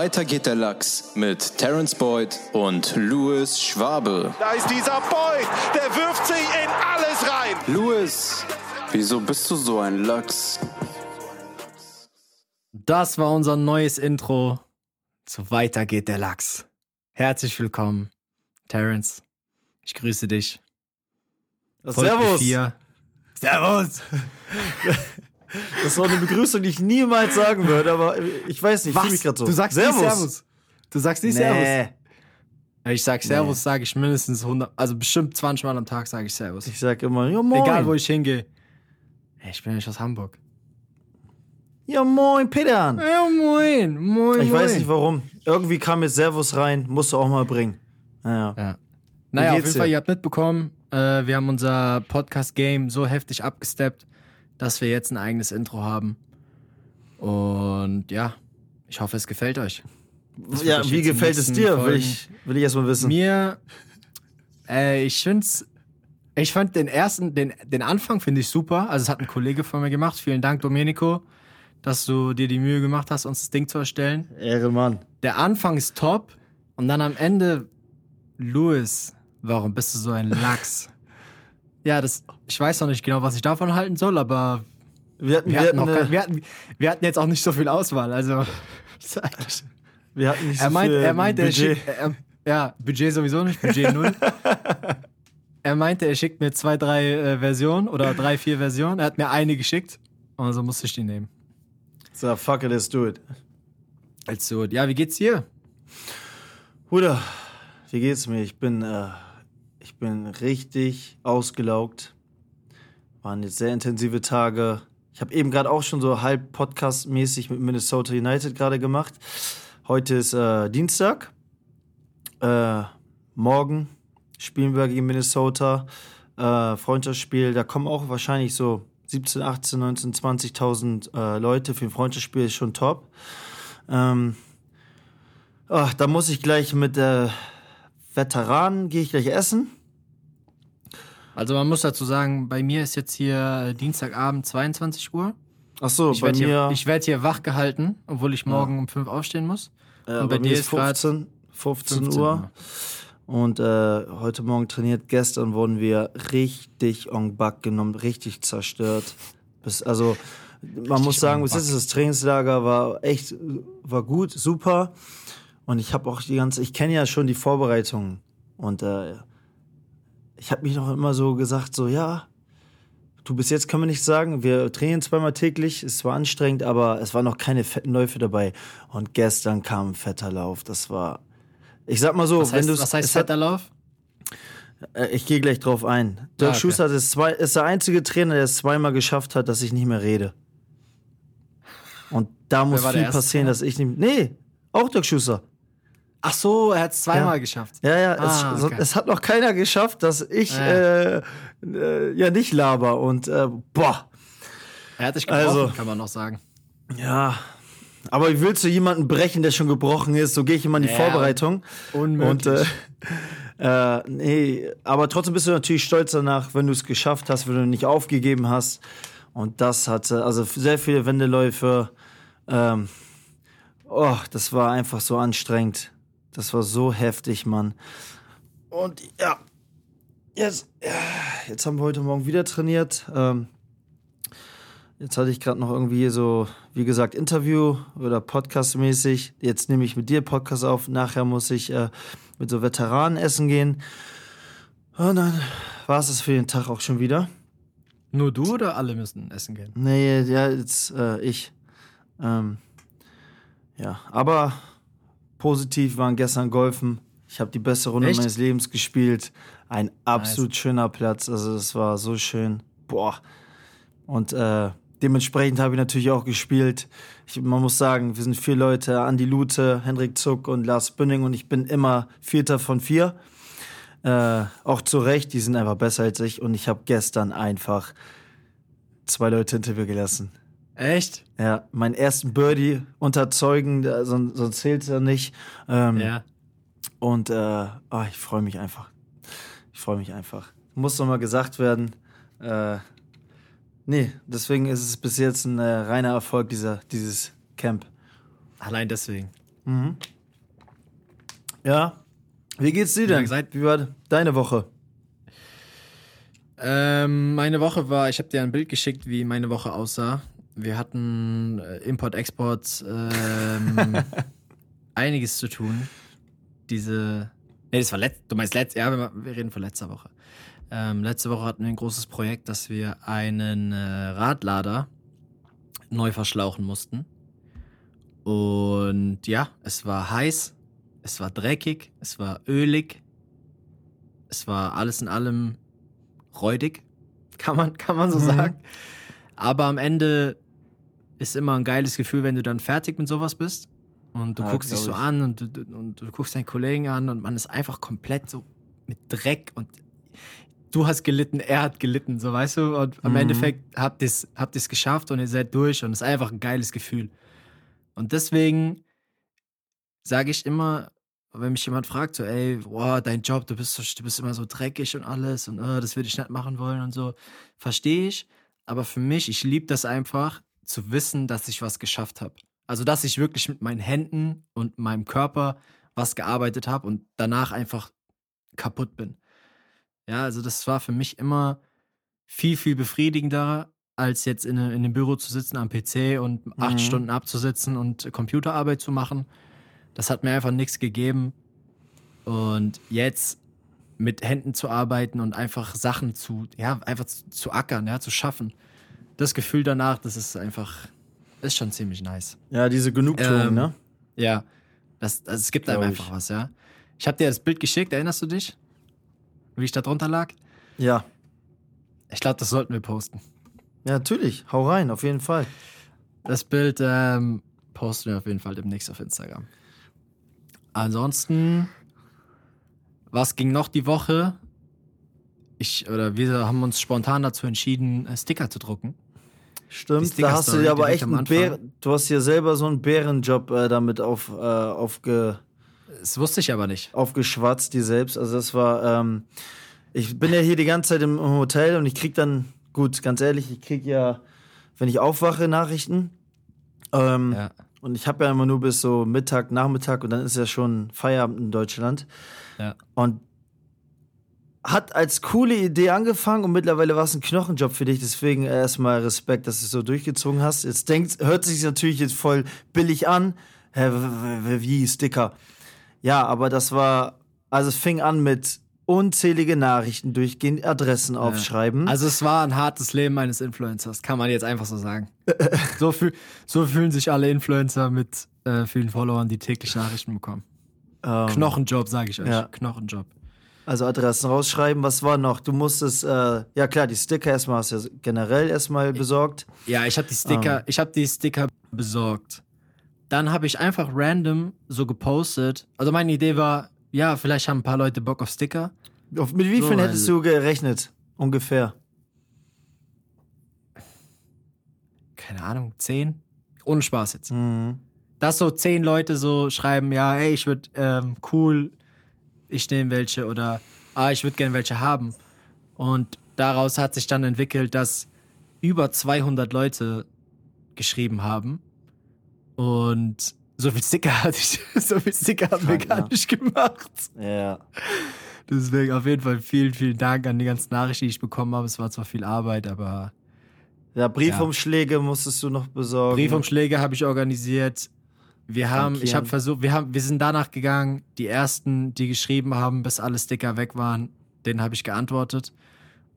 Weiter geht der Lachs mit Terence Boyd und Louis Schwabe. Da ist dieser Boyd, der wirft sich in alles rein. Louis, wieso bist du so ein Lachs? Das war unser neues Intro zu Weiter geht der Lachs. Herzlich willkommen, Terence. Ich grüße dich. Folge Servus. Servus. Das war eine Begrüßung, die ich niemals sagen würde, aber ich weiß nicht, ich fühle mich gerade so. Du sagst Servus. nicht Servus. Du sagst nicht Servus. Nee. Ich sag Servus, sage ich mindestens 100, also bestimmt 20 Mal am Tag sage ich Servus. Ich sag immer, ja moin. Egal, wo ich hingehe. Ey, ich bin ja nicht aus Hamburg. Ja moin, Peter. Ja, moin, moin, Ich moin. weiß nicht warum. Irgendwie kam jetzt Servus rein, musst du auch mal bringen. Naja. Ja. Naja, auf jeden? Fall, ihr habt mitbekommen, äh, wir haben unser Podcast-Game so heftig abgesteppt, dass wir jetzt ein eigenes Intro haben. Und ja, ich hoffe, es gefällt euch. Das Ja, wie gefällt es dir? Will ich, will ich erst mal wissen. Mir, äh, ich find's, ich fand den ersten, den, den Anfang finde ich super. Also es hat ein Kollege von mir gemacht. Vielen Dank, Domenico, dass du dir die Mühe gemacht hast, uns das Ding zu erstellen. Ehrenmann. Der Anfang ist top und dann am Ende, Louis, warum bist du so ein Lachs? ja, das, ich weiß noch nicht genau, was ich davon halten soll, aber Wir hatten, wir wir hatten, hatten, kein, äh, wir hatten, wir hatten jetzt auch nicht so viel Auswahl. Also, wir hatten nicht so er meint, viel er meinte, er Budget. schickt, er, ja, Budget sowieso nicht, Budget null. er meinte, er schickt mir zwei, drei äh, Versionen oder drei, vier Versionen. Er hat mir eine geschickt und so musste ich die nehmen. So, fuck it, let's do it. Also, ja, wie geht's dir? Bruder, wie geht's mir? Ich bin, äh, ich bin richtig ausgelaugt. Waren jetzt sehr intensive Tage. Ich habe eben gerade auch schon so halb Podcast-mäßig mit Minnesota United gerade gemacht. Heute ist äh, Dienstag. Äh, morgen spielen wir gegen Minnesota. Äh, Freundschaftsspiel. Da kommen auch wahrscheinlich so 17, 18, 19, 20.000 äh, Leute. Für ein Freundschaftsspiel ist schon top. Ähm, Ach, da muss ich gleich mit äh, Veteranen, gehe ich gleich essen. Also, man muss dazu sagen, bei mir ist jetzt hier äh, Dienstagabend 22 Uhr. Ach so, Ich bei werde hier, mir, ich werd hier wach gehalten, obwohl ich morgen um 5 aufstehen muss. äh, und bei bei mir dir ist ist grad 15, 15, 15 Uhr. Und äh, heute Morgen trainiert. Gestern wurden wir richtig en back genommen, richtig zerstört. Bis, also, man muss sagen, en bis jetzt das Trainingslager war echt, war gut, super. Und ich habe auch die ganze, ich kenne ja schon die Vorbereitungen. Und äh, ich habe mich noch immer so gesagt, so ja, du bis jetzt können wir nicht sagen, wir trainieren zweimal täglich, es war anstrengend, aber es waren noch keine fetten Läufe dabei. Und gestern kam ein fetter Lauf, das war, ich sag mal so, Was wenn du was heißt fetter Lauf? äh, ich gehe gleich drauf ein. Dirk Ah, okay. Schuster ist, zwei, ist der einzige Trainer, der es zweimal geschafft hat, dass ich nicht mehr rede. Und da muss viel passieren, Trainer? dass ich nicht. Nee, auch Dirk Schuster. Ach so, er hat es zweimal Ja. geschafft. Ja, ja, Ah, es, okay. es hat noch keiner geschafft, dass ich Ah, äh, äh, ja nicht laber und äh, boah. Er hat dich gebrochen, Also- kann man noch sagen. Ja. Aber wie willst du jemanden brechen, der schon gebrochen ist? So gehe ich immer in die Ja, Vorbereitung. unmöglich. Und äh, äh, nee, aber trotzdem bist du natürlich stolz danach, wenn du es geschafft hast, wenn du nicht aufgegeben hast. Und das hatte, also sehr viele Wendeläufe. Ähm, oh, das war einfach so anstrengend. Das war so heftig, Mann. Und ja, jetzt, ja, jetzt haben wir heute Morgen wieder trainiert. Ähm, Jetzt hatte ich gerade noch irgendwie so, wie gesagt, Interview oder Podcast-mäßig. Jetzt nehme ich mit dir Podcast auf. Nachher muss ich äh, mit so Veteranen essen gehen. Und dann war es das für den Tag auch schon wieder. Nur du oder alle müssen essen gehen? Nee, ja, jetzt äh, ich. Ähm, ja, aber positiv waren gestern Golfen. Ich habe die beste Runde Echt? meines Lebens gespielt. Ein absolut schöner Platz. Also das war so schön. Boah. Und äh, dementsprechend habe ich natürlich auch gespielt. Ich, man muss sagen, wir sind vier Leute. Andi Lute, Hendrik Zuck und Lars Bünning. Und ich bin immer Vierter von vier. Äh, auch zu Recht, die sind einfach besser als ich. Und ich habe gestern einfach zwei Leute hinter mir gelassen. Echt? Ja, meinen ersten Birdie unterzeugen, sonst, sonst zählt er nicht. Ähm, Ja. Und äh, ah, ich freue mich einfach. Ich freue mich einfach. Muss nochmal gesagt werden. Äh, nee, deswegen ist es bis jetzt ein äh, reiner Erfolg, dieser, dieses Camp. Allein deswegen. Ja. Wie geht's dir denn? gesagt- Wie war deine Woche? Ähm, meine Woche war, ich habe dir ein Bild geschickt, wie meine Woche aussah. Wir hatten äh, Import, Export, ähm, einiges zu tun. Diese, nee, das war letzt, du meinst letzt, ja, wir, wir reden von letzter Woche. Ähm, letzte Woche hatten wir ein großes Projekt, dass wir einen äh, Radlader neu verschlauchen mussten. Und ja, es war heiß, es war dreckig, es war ölig, es war alles in allem räudig, kann man, kann man so Mhm. sagen. Aber am Ende ist immer ein geiles Gefühl, wenn du dann fertig mit sowas bist. Und du Ja, guckst dich so ich. an und du, und du guckst deinen Kollegen an und man ist einfach komplett so mit Dreck und du hast gelitten, er hat gelitten, so weißt du. Und am Mhm. Endeffekt habt ihr es habt ihr's geschafft und ihr seid durch und es ist einfach ein geiles Gefühl. Und deswegen sage ich immer, wenn mich jemand fragt, so, ey, boah, dein Job, du bist, so, du bist immer so dreckig und alles und äh, das würde ich nicht machen wollen und so, verstehe ich. Aber für mich, ich liebe das einfach, zu wissen, dass ich was geschafft habe. Also, dass ich wirklich mit meinen Händen und meinem Körper was gearbeitet habe und danach einfach kaputt bin. Ja, also das war für mich immer viel, viel befriedigender, als jetzt in, in einem Büro zu sitzen am PC und acht Mhm. Stunden abzusitzen und Computerarbeit zu machen. Das hat mir einfach nichts gegeben. Und jetzt mit Händen zu arbeiten und einfach Sachen zu, ja, einfach zu, zu ackern, ja, zu schaffen. Das Gefühl danach, das ist einfach, ist schon ziemlich nice. Ja, diese Genugtuung, Ähm, ne? Ja, das, also es gibt einem einfach ich. was, ja. Ich habe dir das Bild geschickt, erinnerst du dich? Wie ich da drunter lag? Ja. Ich glaube, das sollten wir posten. Ja, natürlich. Hau rein, auf jeden Fall. Das Bild ähm, posten wir auf jeden Fall demnächst auf Instagram. Ansonsten, was ging noch die Woche? Ich oder wir haben uns spontan dazu entschieden, äh, Sticker zu drucken. Die Stimmt, da hast du dir aber echt einen Anfang. Bär, du hast hier selber so einen Bärenjob äh, damit auf, äh, aufge, Das wusste ich aber nicht. aufgeschwatzt, dir selbst. Also das war, ähm, ich bin ja hier die ganze Zeit im Hotel und ich krieg dann, gut, ganz ehrlich, ich krieg ja, wenn ich aufwache, Nachrichten. Ähm, Ja. Und ich habe ja immer nur bis so Mittag, Nachmittag und dann ist ja schon Feierabend in Deutschland. Ja. Und hat als coole Idee angefangen und mittlerweile war es ein Knochenjob für dich. Deswegen erstmal Respekt, dass du es so durchgezogen hast. Jetzt denkt, hört sich natürlich jetzt voll billig an. Hä, wie Sticker? Ja, aber das war, also es fing an mit unzählige Nachrichten durchgehen, Adressen aufschreiben. Also es war ein hartes Leben eines Influencers, kann man jetzt einfach so sagen. so, fühl, so fühlen sich alle Influencer mit äh, vielen Followern, die täglich Nachrichten bekommen. Ähm, Knochenjob, sage ich euch. ja. Knochenjob. Also Adressen rausschreiben, was war noch? Du musstest, äh, ja klar, die Sticker erstmal hast du ja generell erstmal besorgt. Ja, ich habe die Sticker, Ah. ich habe die Sticker besorgt. Dann habe ich einfach random so gepostet. Also meine Idee war, ja, vielleicht haben ein paar Leute Bock auf Sticker. Auf, mit wie So, vielen hättest du gerechnet? Ungefähr. Keine Ahnung, zehn? Ohne Spaß jetzt. Mhm. Dass so zehn Leute so schreiben, ja, ey, ich würde ähm, cool, ich nehme welche oder ah, ich würde gerne welche haben. Und daraus hat sich dann entwickelt, dass über 200 Leute geschrieben haben. Und so viel Sticker hatte ich, so viel Sticker haben wir gar ne? nicht gemacht. Ja. Deswegen auf jeden Fall vielen, vielen Dank an die ganzen Nachrichten, die ich bekommen habe. Es war zwar viel Arbeit, aber Ja, Briefumschläge musstest du noch besorgen. Briefumschläge habe ich organisiert. Wir haben, ich habe versucht, wir haben, wir sind danach gegangen. Die ersten, die geschrieben haben, bis alle Sticker weg waren, denen habe ich geantwortet.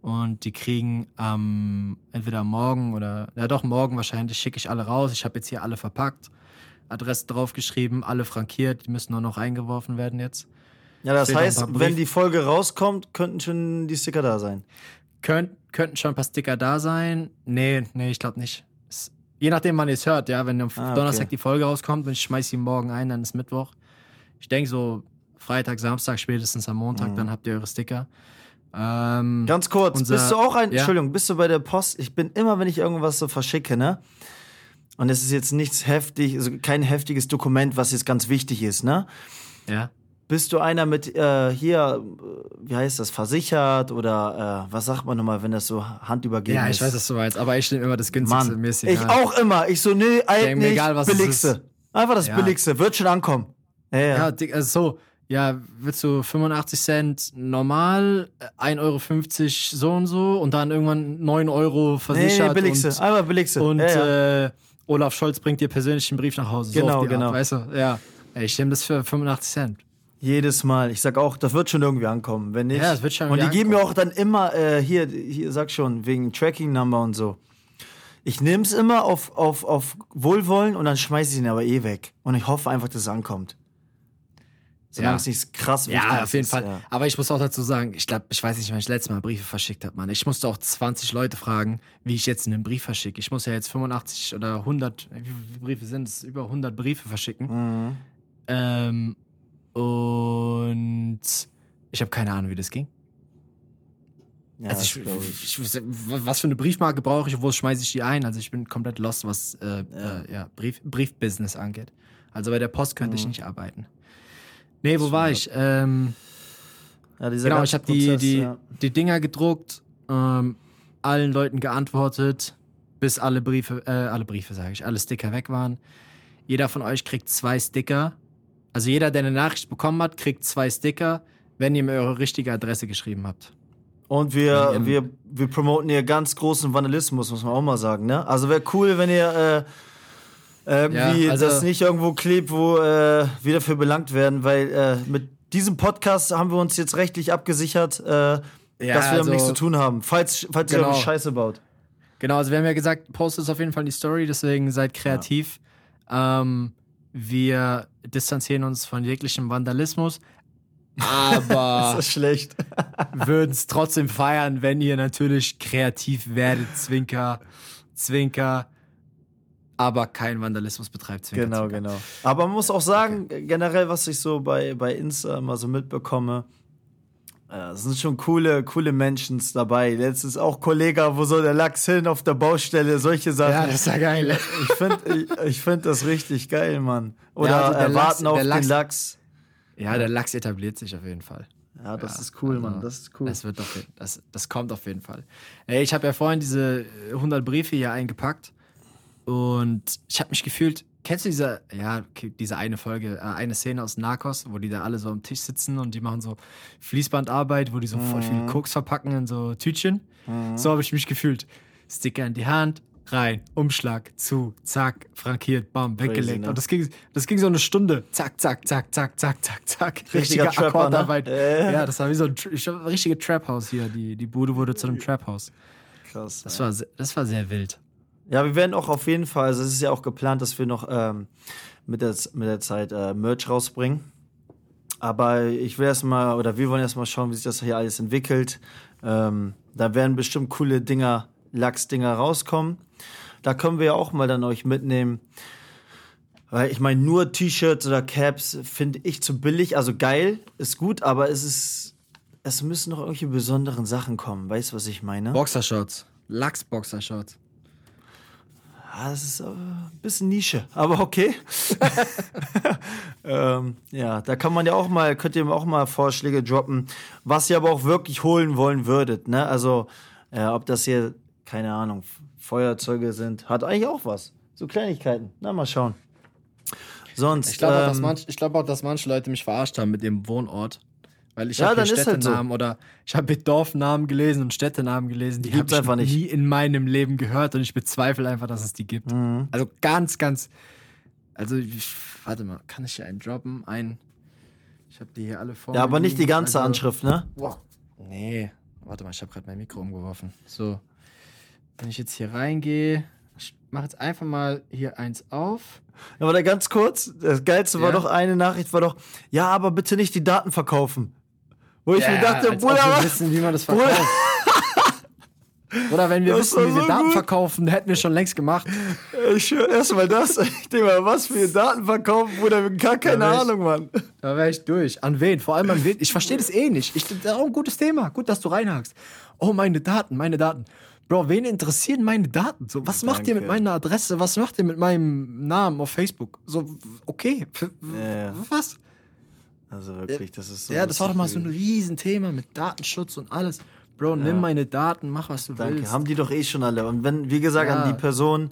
Und die kriegen am entweder morgen oder ja doch morgen wahrscheinlich schicke ich alle raus. Ich habe jetzt hier alle verpackt, Adresse draufgeschrieben, alle frankiert. Die müssen nur noch eingeworfen werden jetzt. Ja, das heißt, wenn die Folge rauskommt, könnten schon die Sticker da sein. Könnt, könnten schon ein paar Sticker da sein. Nee, nee, ich glaube nicht. Je nachdem, wann ihr es hört, ja. Wenn am Ah, okay. Donnerstag die Folge rauskommt und ich schmeiß sie morgen ein, dann ist Mittwoch. Ich denke so Freitag, Samstag, spätestens am Montag, Mhm. dann habt ihr eure Sticker. Ähm, Ganz kurz, Unser- bist du auch ein, Ja. Entschuldigung, bist du bei der Post? Ich bin immer, wenn ich irgendwas so verschicke, ne? Und es ist jetzt nichts heftig, also kein heftiges Dokument, was jetzt ganz wichtig ist, ne? ja. Bist du einer mit äh, hier, äh, wie heißt das, versichert oder äh, was sagt man nochmal, wenn das so handübergeben ja, ist? ich weiß, was du meinst, aber ich nehme immer das günstigste. Mann, ist ich auch immer. Ich so, nee, alt nicht, egal, was billigste. Einfach das Ja. Billigste, wird schon ankommen. Ja, ja. Ja, dick, also so, ja, willst du 85 Cent normal, äh, 1,50 Euro so und so und dann irgendwann 9 Euro nee, versichert nee, Billigste, und, einfach Billigste. und ja, ja. Äh, Olaf Scholz bringt dir persönlich einen Brief nach Hause. So Genau, die genau. Art, weißt du, ja. Ich nehme das für 85 Cent. Jedes Mal. Ich sag auch, das wird schon irgendwie ankommen. Wenn nicht. Ja, das wird schon Und die geben mir auch dann immer, äh, hier, hier, sag schon, wegen Tracking-Number und so. Ich nehme es immer auf, auf, auf Wohlwollen und dann schmeiße ich ihn aber eh weg. Und ich hoffe einfach, dass es ankommt. Solange Ja. es nicht krass Ja, wichtig auf jeden ist, Fall. Ja. Aber ich muss auch dazu sagen, ich glaube, ich weiß nicht, wann ich das letzte Mal Briefe verschickt habe, Mann. Ich musste auch 20 Leute fragen, wie ich jetzt einen Brief verschicke. Ich muss ja jetzt 85 oder 100, wie viele Briefe sind es? Über 100 Briefe verschicken. Mhm. Ähm, und ich habe keine Ahnung, wie das ging. Ja, also ich, ich. ich, was für eine Briefmarke brauche ich, wo schmeiße ich die ein? Also ich bin komplett lost, was äh, äh, ja, Brief, Briefbusiness angeht. Also bei der Post könnte Mhm. ich nicht arbeiten. Nee, wo war ich? Ähm, Ja, genau, ich habe die, die, ja. die Dinger gedruckt, ähm, allen Leuten geantwortet, bis alle Briefe, äh, alle Briefe sage ich, alle Sticker weg waren. Jeder von euch kriegt zwei Sticker. Also jeder, der eine Nachricht bekommen hat, kriegt zwei Sticker, wenn ihr mir eure richtige Adresse geschrieben habt. Und wir, Ähm, wir, wir promoten hier ganz großen Vandalismus, muss man auch mal sagen. Ne? Also wäre cool, wenn ihr äh, irgendwie Ja, also- das nicht irgendwo klebt, wo äh, wir dafür belangt werden, weil äh, mit diesem Podcast haben wir uns jetzt rechtlich abgesichert, äh, dass wir also- damit nichts zu tun haben. Falls, falls ihr Genau. eure Scheiße baut. Genau, also wir haben ja gesagt, postet es auf jeden Fall in die Story, deswegen seid kreativ. Ähm, wir distanzieren uns von jeglichem Vandalismus, aber Das ist schlecht. würden es trotzdem feiern, wenn ihr natürlich kreativ werdet, Zwinker, Zwinker, aber kein Vandalismus betreibt, Zwinker. Genau, Zwinker. genau. Aber man muss auch sagen, generell, was ich so bei, bei Insta immer so mitbekomme, es sind schon coole, coole Menschen dabei. Letztens auch Kollege, wo so der Lachs hin auf der Baustelle, solche Sachen. Ja, das ist ja geil. Ich finde ich, ich find das richtig geil, Mann. Oder Ja, also der äh, Lachs- warten auf Lachs- den Lachs. Ja, der Lachs etabliert sich auf jeden Fall. Ja, das Ja, ist cool, also, Mann. Das ist cool. Das, wird auf, das, das kommt auf jeden Fall. Ey, ich habe ja vorhin diese äh, 100 Briefe hier eingepackt und ich habe mich gefühlt. Kennst du diese, ja, diese eine Folge, äh, eine Szene aus Narcos, wo die da alle so am Tisch sitzen und die machen so Fließbandarbeit, wo die so voll Mhm. viel Koks verpacken in so Tütchen? So habe ich mich gefühlt. Sticker in die Hand, rein, Umschlag, zu, zack, frankiert, bam, weggelegt. ne? Und das ging, das ging so eine Stunde. Zack, zack, zack, zack, zack, zack, zack. Trapper, ne? Akkordarbeit. Äh. Ja, das war wie so ein, Tr- ich hab- richtige Trap-House hier. Die, die Bude wurde zu einem Trap-House. Krass. Das war, das war sehr wild. Ja, wir werden auch auf jeden Fall, also es ist ja auch geplant, dass wir noch ähm, mit, der, mit der Zeit äh, Merch rausbringen. Aber ich will erstmal, oder wir wollen erstmal schauen, wie sich das hier alles entwickelt. Ähm, da werden bestimmt coole Dinger, Lachsdinger rauskommen. Da können wir ja auch mal dann euch mitnehmen. Weil ich meine, nur T-Shirts oder Caps finde ich zu billig. Also geil, ist gut, aber es ist. Es müssen noch irgendwelche besonderen Sachen kommen. Weißt du, was ich meine? Boxershorts. Lachs-Boxershorts. Ah, das ist äh, ein bisschen Nische, aber okay. ähm, ja, da kann man ja auch mal, könnt ihr auch mal Vorschläge droppen, was ihr aber auch wirklich holen wollen würdet. Ne? Also, äh, ob das hier, keine Ahnung, Feuerzeuge sind, hat eigentlich auch was. So Kleinigkeiten. Na, mal schauen. Sonst. Ich glaube auch, dass ähm, ich glaub auch, dass manche Leute mich verarscht haben mit dem Wohnort. Weil ich Ja, habe ist halt so. Städtenamen oder ich habe Dorfnamen gelesen und Städtenamen gelesen, die, Die habe ich einfach nicht. nie in meinem Leben gehört und ich bezweifle einfach, dass es die gibt. Mhm. Also ganz, ganz. Also, ich, warte mal, kann ich hier einen droppen? Ein. Ich habe die hier alle vor. ja, aber nicht die ganze Also- Anschrift, ne? Boah. Nee. Warte mal, ich habe gerade mein Mikro umgeworfen. So. Wenn ich jetzt hier reingehe, ich mache jetzt einfach mal hier eins auf. Aber da ganz kurz, das Geilste war Ja? doch, eine Nachricht war doch, ja, aber bitte nicht die Daten verkaufen. Wo ich mir dachte, als ob Bruder, wir was? wissen, wie man das verkauft. Oder wenn wir Das wissen, wie wir so Daten gut. verkaufen, hätten wir schon längst gemacht. Ich schwör erstmal das. Ich denke mal, was für Daten verkaufen, Bruder, gar keine Ja, Ahnung, Mann. Da wäre ich durch. An wen? Vor allem an wen? Ich verstehe das eh nicht. Ich, das ist auch ein gutes Thema. Gut, dass du reinhakst. Oh, meine Daten, meine Daten. Bro, wen interessieren meine Daten? So, was macht ihr mit Danke. meiner Adresse? Was macht ihr mit meinem Namen auf Facebook? So, okay. Ja. Was? Also wirklich, das ist so. Ja, das war doch mal so ein. Riesenthema mit Datenschutz und alles. Bro, nimm Ja. meine Daten, mach was du Danke, willst. haben die doch eh schon alle. Und wenn, wie gesagt, Ja. an die Person,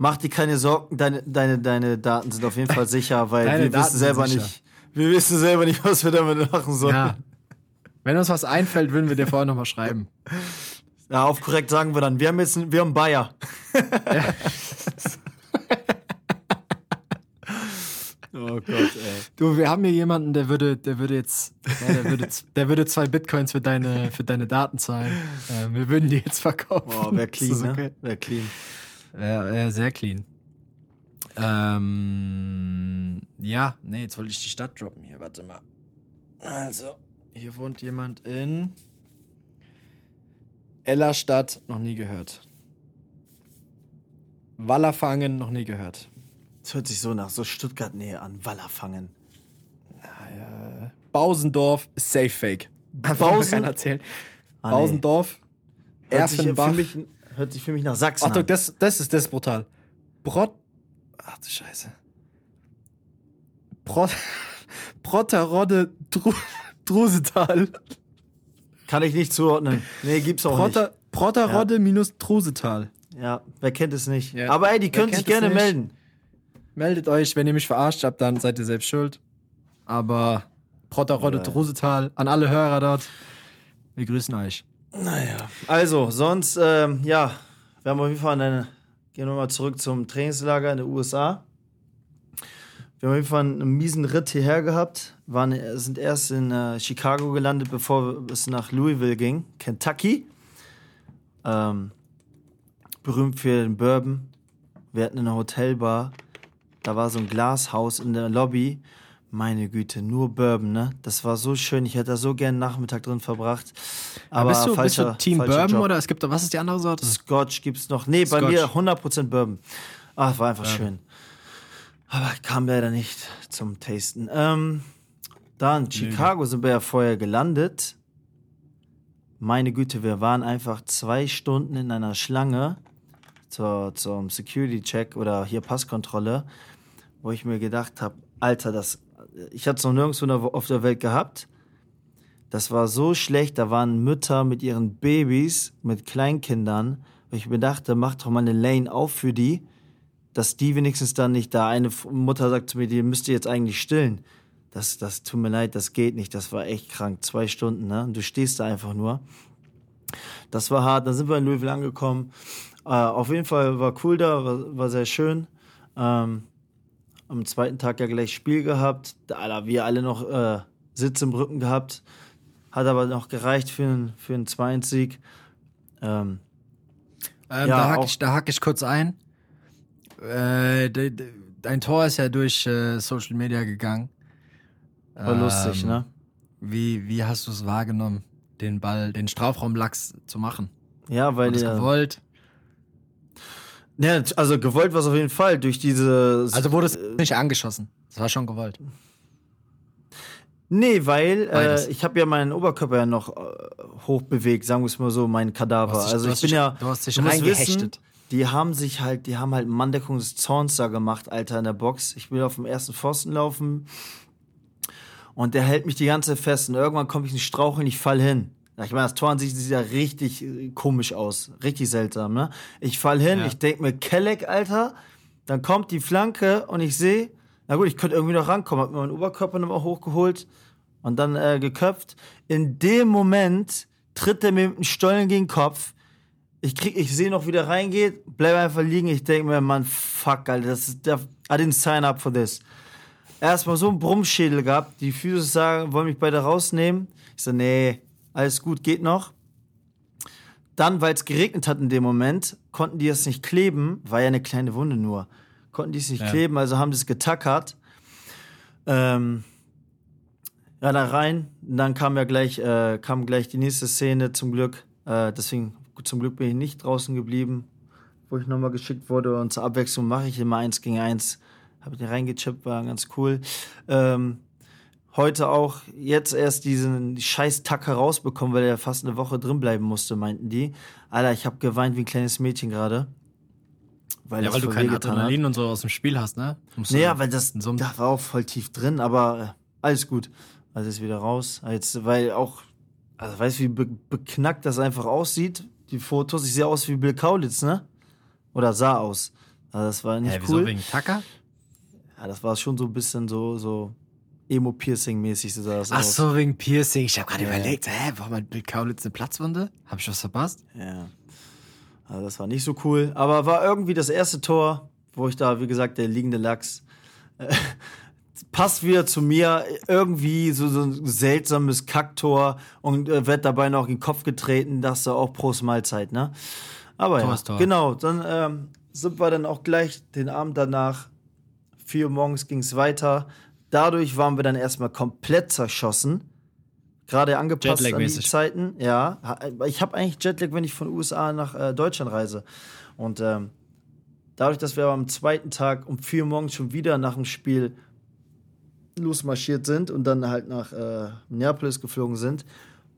Mach dir keine Sorgen, deine, deine, deine Daten sind auf jeden Fall sicher, weil Deine wir Daten wissen selber nicht. Wir wissen selber nicht, was wir damit machen sollen. Ja. Ja, Wenn uns was einfällt, würden wir dir vorher nochmal schreiben. auf korrekt sagen wir dann. Wir haben jetzt einen, wir haben Bayer. oh Gott, ey. Du, wir haben hier jemanden, der würde, der würde jetzt, ja, der würde, der würde zwei Bitcoins für deine, für deine Daten zahlen. Ähm, wir würden die jetzt verkaufen. Boah, wär clean, Das ist ne? Wär clean. Ja, ja, sehr clean. Ähm, ja, nee, jetzt wollte ich die Stadt droppen hier, warte mal. Also, hier wohnt jemand in Ellerstadt, noch nie gehört. Wallerfangen, noch nie gehört. Das hört sich so nach so Stuttgart-Nähe an. Wallerfangen. Bausendorf, safe fake. Bausen? Erzählen. Ah, nee. Bausendorf, Hört sich, für Erfenbach. mich, hört sich für mich nach Sachsen Achtung, an. das, das ist das ist brutal. Brot. Ach du Scheiße. Brot. Brotterrodde Dru Drusetal. Kann ich nicht zuordnen. Nee, gibt's auch Protter, Protterrodde minus Drusetal. nicht. Ja, wer kennt es nicht? Ja. Aber ey, die können sich gerne nicht? melden. Meldet euch, wenn ihr mich verarscht habt, dann seid ihr selbst schuld. Aber Protterrodde Ja. Drusetal, an alle Hörer dort, wir grüßen euch. Also, sonst, ähm, ja, wir haben auf jeden Fall eine, gehen wir mal zurück zum Trainingslager in den USA. Wir haben auf jeden Fall einen miesen Ritt hierher gehabt, waren, sind erst in äh, Chicago gelandet, bevor es nach Louisville ging, Kentucky. Ähm, berühmt für den Bourbon. Wir hatten eine Hotelbar, da war so ein Glashaus in der Lobby. Meine Güte, nur Bourbon, ne? Das war so schön. Ich hätte da so gern Nachmittag drin verbracht. Aber bist, du, falscher, bist du Team Bourbon Job. oder es gibt was ist die andere Sorte? Scotch gibt's noch. Nee, bei Scotch. mir 100% Bourbon. Ach, war einfach schön. Aber kam leider nicht zum Tasten. Ähm, dann, Chicago sind wir ja vorher gelandet. Meine Güte, wir waren einfach zwei Stunden in einer Schlange zur, zum Security-Check oder hier Passkontrolle, wo ich mir gedacht habe, Alter, das, ich hatte es noch nirgendwo auf der Welt gehabt. Das war so schlecht, da waren Mütter mit ihren Babys, mit Kleinkindern, wo ich mir dachte, mach doch mal eine Lane auf für die, dass die wenigstens dann nicht da eine Mutter sagt zu mir, die müsst ihr jetzt eigentlich stillen. Das, das tut mir leid, das geht nicht, das war echt krank. Zwei Stunden, ne? Und du stehst da einfach nur. Das war hart, dann sind wir in Louisville angekommen. Äh, auf jeden Fall war cool da, war, war sehr schön. Ähm, am zweiten Tag ja gleich Spiel gehabt. Da, wir alle noch äh, Sitz im Rücken gehabt. Hat aber noch gereicht für, einen- für einen 2-1-Sieg. Ähm, Ähm, Ja, da hake ich, da hack ich kurz ein. Äh, de, de, dein Tor ist ja durch äh, Social Media gegangen. war lustig, Ähm, ne? Wie, wie hast du es wahrgenommen, den Ball, den Strafraumlachs zu machen? Ja, weil War das der, gewollt? Ja, also gewollt war es auf jeden Fall durch diese. Also wurde es nicht angeschossen. Das war schon gewollt. Nee, weil äh, ich habe ja meinen Oberkörper ja noch äh, hochbewegt, sagen wir es mal so, meinen Kadaver. Du dich- also du ich bin dich- ja, du hast dich musst reingehechtet. die haben sich halt, die haben halt Manndeckung des Zorns da gemacht, Alter, in der Box. Ich will auf dem ersten Pfosten laufen und der hält mich die ganze Zeit fest und irgendwann komme ich in den Strauch und ich fall hin. Ich meine, das Tor an sich sieht ja richtig äh, komisch aus, richtig seltsam, ne? Ich fall hin, Ja. ich denk mir, Kelleck, Alter, dann kommt die Flanke und ich sehe, na gut, ich könnte irgendwie noch rankommen, hab mir meinen Oberkörper nochmal hochgeholt und dann äh, geköpft. In dem Moment tritt er mir mit dem Stollen gegen den Kopf. Ich krieg, ich sehe noch, wie der reingeht, bleib einfach liegen. Ich denke mir, Mann, fuck, Alter, das ist der, I didn't sign up for this. Erstmal so einen Brummschädel gehabt. Die Füße sagen, wollen mich beide rausnehmen. Ich so, nee, alles gut, geht noch. Dann, weil es geregnet hat in dem Moment, konnten die es nicht kleben, war ja eine kleine Wunde nur. Konnten die es nicht Ja. kleben, also haben sie es getackert. Ähm, ja, da rein. Dann kam ja gleich, äh, kam gleich die nächste Szene zum Glück. Äh, deswegen, zum Glück bin ich nicht draußen geblieben, wo ich nochmal geschickt wurde. Und zur Abwechslung mache ich immer eins gegen eins. Habe ich reingechippt, war ganz cool. Ähm, heute auch jetzt erst diesen scheiß Tacker rausbekommen, weil er fast eine Woche drin bleiben musste, meinten die. Alter, ich habe geweint wie ein kleines Mädchen gerade. Weil Ja, weil du kein wehgetan hat. Adrenalin und so aus dem Spiel hast, ne? Musst Naja, weil das, so da war auch voll tief drin, aber äh, alles gut. Also ist wieder raus. Jetzt, weil auch, also weißt du, wie be beknackt das einfach aussieht, die Fotos. Ich sehe aus wie Bill Kaulitz, ne? Oder sah aus. Also das war nicht wieso cool. wegen Tucker? Ja, das war schon so ein bisschen so, so Emo-Piercing-mäßig, so sah das Ach aus. so, wegen Piercing. Ich habe gerade Ja. überlegt, hä, warum hat Bill Kaulitz eine Platzwunde? Hab ich was verpasst? Ja. Also das war nicht so cool. Aber war irgendwie das erste Tor, wo ich da, wie gesagt, der liegende Lachs. Äh, passt wieder zu mir. Irgendwie so, so ein seltsames Kacktor und äh, wird dabei noch in den Kopf getreten. Das ist auch Prost Mahlzeit, ne? Aber Tor ja, Tor. genau. Dann ähm, sind wir dann auch gleich den Abend danach. 4 Uhr morgens ging es weiter. Dadurch waren wir dann erstmal komplett zerschossen. Gerade angepasst an die. Zeiten. Ja, Ha- ich habe eigentlich Jetlag, wenn ich von USA nach äh, Deutschland reise. Und ähm, dadurch, dass wir aber am zweiten Tag um 4 Uhr morgens schon wieder nach dem Spiel losmarschiert sind und dann halt nach äh, Minneapolis geflogen sind,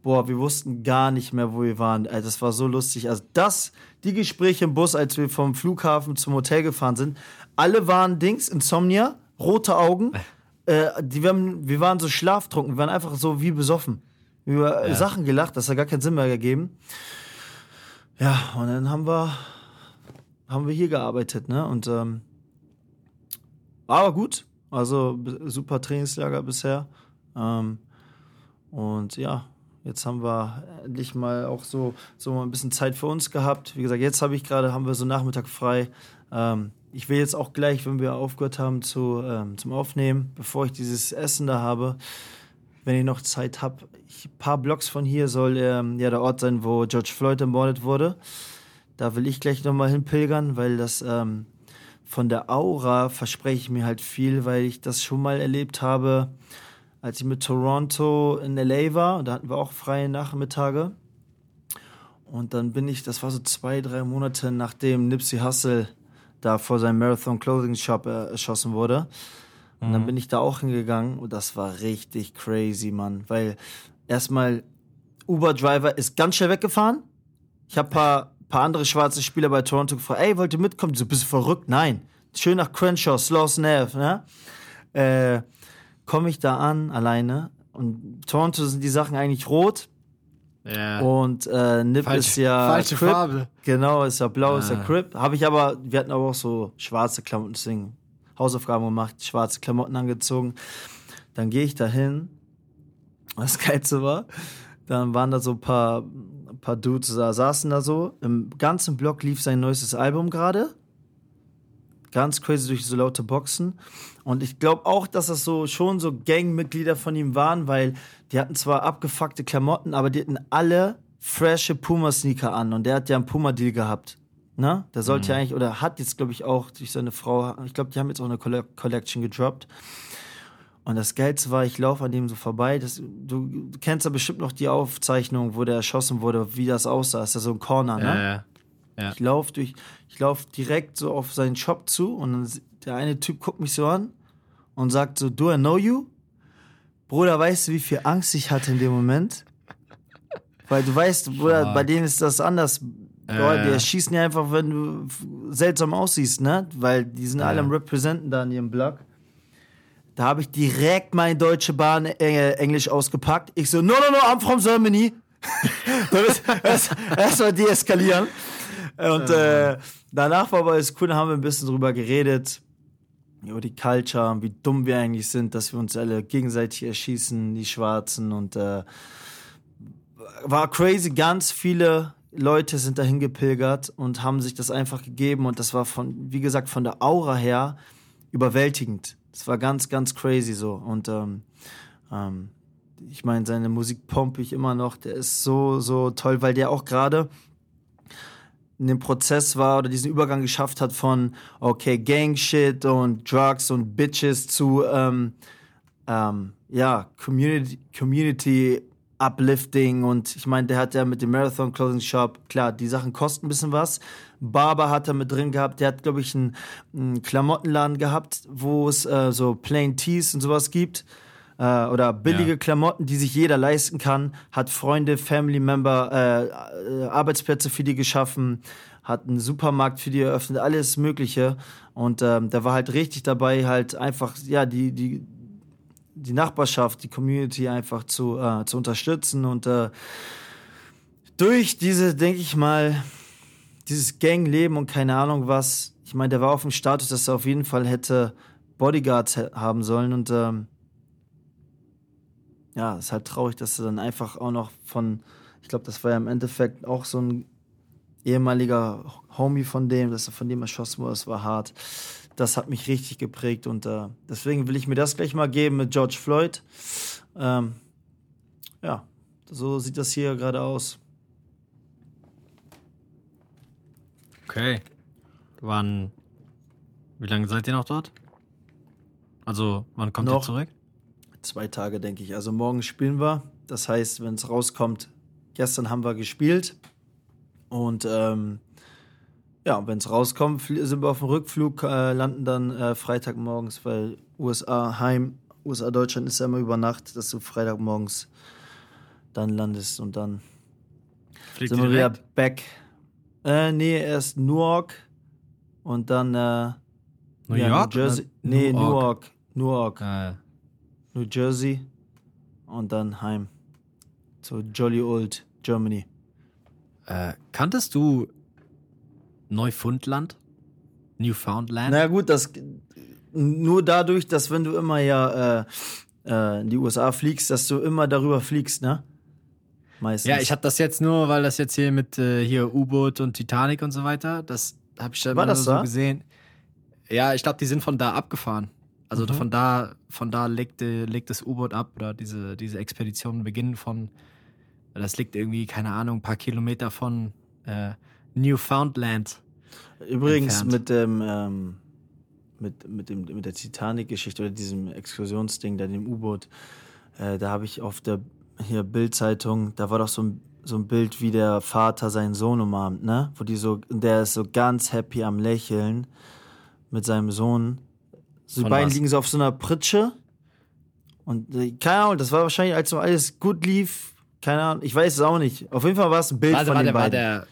boah, wir wussten gar nicht mehr, wo wir waren. Also, das war so lustig. Also das, die Gespräche im Bus, als wir vom Flughafen zum Hotel gefahren sind, alle waren Dings, Insomnia, rote Augen. Äh, die, wir, haben, wir waren so schlaftrunken, wir waren einfach so wie besoffen. Über Ja. Sachen gelacht, das hat gar keinen Sinn mehr gegeben. Ja, und dann haben wir, haben wir hier gearbeitet, ne? Und ähm, war aber gut. Also super Trainingslager bisher. Ähm, und ja, jetzt haben wir endlich mal auch so, so mal ein bisschen Zeit für uns gehabt. Wie gesagt, jetzt habe ich gerade, haben wir so Nachmittag frei. Ähm, ich will jetzt auch gleich, wenn wir aufgehört haben zu, ähm, zum Aufnehmen, bevor ich dieses Essen da habe, wenn ich noch Zeit habe, ein paar Blocks von hier soll ähm, ja der Ort sein, wo George Floyd ermordet wurde. Da will ich gleich nochmal hinpilgern, weil das ähm, von der Aura verspreche ich mir halt viel, weil ich das schon mal erlebt habe, als ich mit Toronto in LA war. Da hatten wir auch freie Nachmittage. Und dann bin ich, das war so zwei, drei Monate nachdem Nipsey Hussle da vor seinem Marathon Clothing Shop äh, erschossen wurde. Und dann bin ich da auch hingegangen und das war richtig crazy, Mann. Weil erstmal Uber-Driver ist ganz schnell weggefahren. Ich habe paar, paar andere schwarze Spieler bei Toronto gefragt, ey, wollt ihr mitkommen? Die so, bist du verrückt? Nein. Schön nach Crenshaw, Sloss Ave, ne? Äh, Komme ich da an, alleine. Und Toronto sind die Sachen eigentlich rot. Ja. Und äh, Nip Falsch- ist ja falsche Crip. Farbe. Genau, ist ja blau, ist ja Ah. Crip. Habe ich aber, wir hatten aber auch so schwarze Klamotten, deswegen Hausaufgaben gemacht, schwarze Klamotten angezogen. Dann gehe ich da hin. Das Geilste war, dann waren da so ein paar, ein paar Dudes, da saßen da so. Im ganzen Block lief sein neuestes Album gerade. Ganz crazy durch so laute Boxen. Und ich glaube auch, dass das so schon so Gangmitglieder von ihm waren, weil die hatten zwar abgefuckte Klamotten, aber die hatten alle frische Puma-Sneaker an. Und der hat ja einen Puma-Deal gehabt. Ne? Der sollte ja eigentlich, oder hat jetzt, glaube ich, auch durch seine Frau, ich glaube, die haben jetzt auch eine Colle Collection gedroppt. Und das Geilste war, ich laufe an dem so vorbei. Das, du, du kennst ja bestimmt noch die Aufzeichnung, wo der erschossen wurde, wie das aussah. Ist ja so ein Corner, ne? ja, ja. Ja. Ich laufe durch, ich laufe direkt so auf seinen Shop zu und dann der eine Typ guckt mich so an und sagt so, do I know you? Bruder, weißt du, wie viel Angst ich hatte in dem Moment? Weil du weißt, Bruder, Fuck. bei denen ist das anders. Boah, ja. die erschießen ja einfach, wenn du seltsam aussiehst, ne? Weil die sind alle Ja. am Representen da in ihrem Blog. Da habe ich direkt meine Deutsche Bahn äh, Englisch ausgepackt. Ich so, no, no, no, I'm from Germany. Erst- Erstmal deeskalieren. Und äh, danach war aber alles cool, da haben wir ein bisschen drüber geredet. Über die Culture und wie dumm wir eigentlich sind, dass wir uns alle gegenseitig erschießen, die Schwarzen. Und äh, war crazy, ganz viele Leute sind dahin gepilgert und haben sich das einfach gegeben. Und das war von, wie gesagt, von der Aura her überwältigend. Das war ganz, ganz crazy so. Und ähm, ähm, ich meine, seine Musik pompe ich immer noch. Der ist so, so toll, weil der auch gerade in dem Prozess war oder diesen Übergang geschafft hat von, okay, Gang-Shit und Drugs und Bitches zu, ähm, ähm, ja, Community, Community Uplifting und ich meine, der hat ja mit dem Marathon Clothing Shop, klar, die Sachen kosten ein bisschen was. Barber hat er mit drin gehabt, der hat, glaube ich, einen, einen Klamottenladen gehabt, wo es äh, so Plain Tees und sowas gibt. Äh, oder billige Ja. Klamotten, die sich jeder leisten kann, hat Freunde, Family Member, äh, äh, Arbeitsplätze für die geschaffen, hat einen Supermarkt für die eröffnet, alles Mögliche. Und ähm, der war halt richtig dabei, halt einfach, ja, die, die, die Nachbarschaft, die Community einfach zu, äh, zu unterstützen und äh, durch diese, denke ich mal, dieses Gangleben und keine Ahnung was, ich meine, der war auf dem Status, dass er auf jeden Fall hätte Bodyguards haben sollen und ähm, ja, ist halt traurig, dass er dann einfach auch noch von, ich glaube, das war ja im Endeffekt auch so ein ehemaliger Homie von dem, dass er von dem erschossen wurde, das war hart. Das hat mich richtig geprägt und äh, deswegen will ich mir das gleich mal geben mit George Floyd. Ähm, ja, so sieht das hier gerade aus. Okay. Wann. Wie lange seid ihr noch dort? Also, wann kommt ihr Noch. zurück? Zwei Tage, denke ich. Also morgen spielen wir. Das heißt, wenn es rauskommt, gestern haben wir gespielt. Und ähm, ja, wenn es rauskommt, sind wir auf dem Rückflug, äh, landen dann äh, Freitagmorgens, weil USA heim, USA Deutschland ist ja immer über Nacht, dass du Freitagmorgens dann landest und dann Fliegt sind wir wieder back. Äh, nee, erst Newark und dann äh, New ja, York? New Jersey. Nee, Newark? Newark. Newark. Äh, New Jersey und dann heim. Zu Jolly Old Germany. äh, kanntest du Neufundland? Newfoundland? Na gut, das nur dadurch, dass wenn du immer ja äh, äh, in die USA fliegst, dass du immer darüber fliegst, ne? Meistens. Ja, ich habe das jetzt nur, weil das jetzt hier mit äh, hier U-Boot und Titanic und so weiter, das habe ich dann War das so da? gesehen. Ja, ich glaube, die sind von da abgefahren. Also Mhm. von da, von da legt, äh, legt das U-Boot ab oder diese, diese Expeditionen beginnen von, das liegt irgendwie, keine Ahnung, ein paar Kilometer von äh, Newfoundland. Übrigens entfernt. mit dem ähm, mit, mit dem mit der Titanic-Geschichte oder diesem Exkursionsding, da dem U-Boot, äh, da habe ich auf der hier Bild-Zeitung, da war doch so ein so ein Bild, wie der Vater seinen Sohn umarmt, ne? Wo die so, der ist so ganz happy am Lächeln mit seinem Sohn. So, die beiden was? liegen so auf so einer Pritsche. Und äh, keine Ahnung, das war wahrscheinlich, als so alles gut lief. Keine Ahnung, ich weiß es auch nicht. Auf jeden Fall war es ein Bild Warte, von warte, den beiden. der,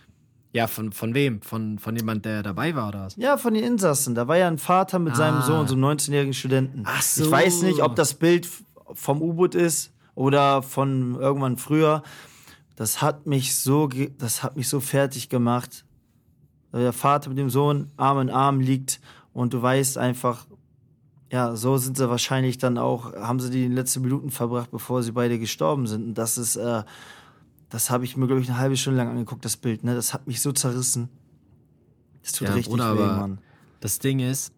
ja, von, von wem? Von, von jemand, der dabei war oder was? Ja, von den Insassen. Da war ja ein Vater mit seinem Ah. Sohn, so einem 19-jährigen Studenten. Ach so. Ich weiß nicht, ob das Bild vom U-Boot ist oder von irgendwann früher. Das hat mich so, das hat mich so fertig gemacht. Der Vater mit dem Sohn Arm in Arm liegt und du weißt einfach, ja, so sind sie wahrscheinlich dann auch, haben sie die letzten Minuten verbracht, bevor sie beide gestorben sind. Und das ist, äh, das habe ich mir, glaube ich, eine halbe Stunde lang angeguckt, das Bild, ne? Das hat mich so zerrissen. Das tut Ja, richtig Bruder, weh, Mann. Das Ding ist,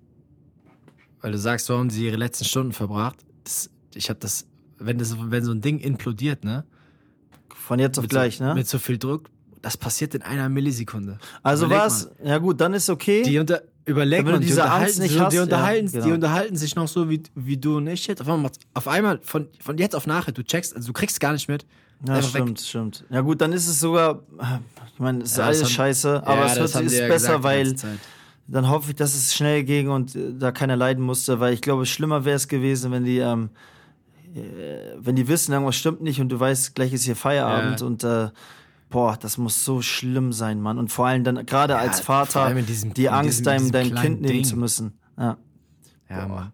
weil du sagst, so haben sie ihre letzten Stunden verbracht. Das, ich habe das, wenn das, wenn so ein Ding implodiert, ne? Von jetzt auf gleich, so, ne? Mit so viel Druck, das passiert in einer Millisekunde. Also was? Ja gut, dann ist okay. Die unter, überleg Wenn du mal, die diese unterhalten, so, hast, die, ja, unterhalten, genau. die unterhalten sich noch so wie, wie du und ich jetzt. Auf einmal, auf einmal von, von jetzt auf nachher, du checkst, also du kriegst gar nicht mit. ja, einfach weg. stimmt, stimmt. Ja gut, dann ist es sogar, ich meine, es ist Ja, alles haben- scheiße, aber Ja, es wird, ist ja besser, gesagt weil dann hoffe ich, dass es schnell ging und äh, da keiner leiden musste, weil ich glaube, schlimmer wäre es gewesen, wenn die, ähm, äh, wenn die wissen, irgendwas stimmt nicht und du weißt, gleich ist hier Feierabend und äh, boah, das muss so schlimm sein, Mann. Und vor allem dann gerade als vor Vater diesem- die Angst, diesem- deinem, deinem Kind nehmen Ding. zu müssen. Ja. Ja, Boah. Mann.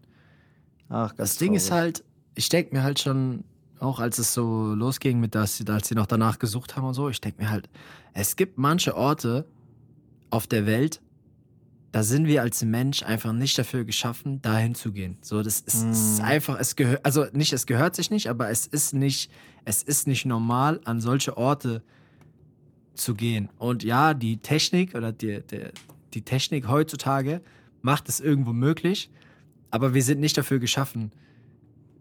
Ach, Das Ding ist halt, ich denke mir halt schon, auch als es so losging mit das, als sie noch danach gesucht haben und so, ich denke mir halt, es gibt manche Orte auf der Welt, da sind wir als Mensch einfach nicht dafür geschaffen, dahin zu gehen. So, das ist, es ist einfach, es gehört, also nicht, es gehört sich nicht, aber es ist nicht, es ist nicht normal, an solche Orte zu gehen. Und ja, die Technik oder die, die, die Technik heutzutage macht es irgendwo möglich, aber wir sind nicht dafür geschaffen.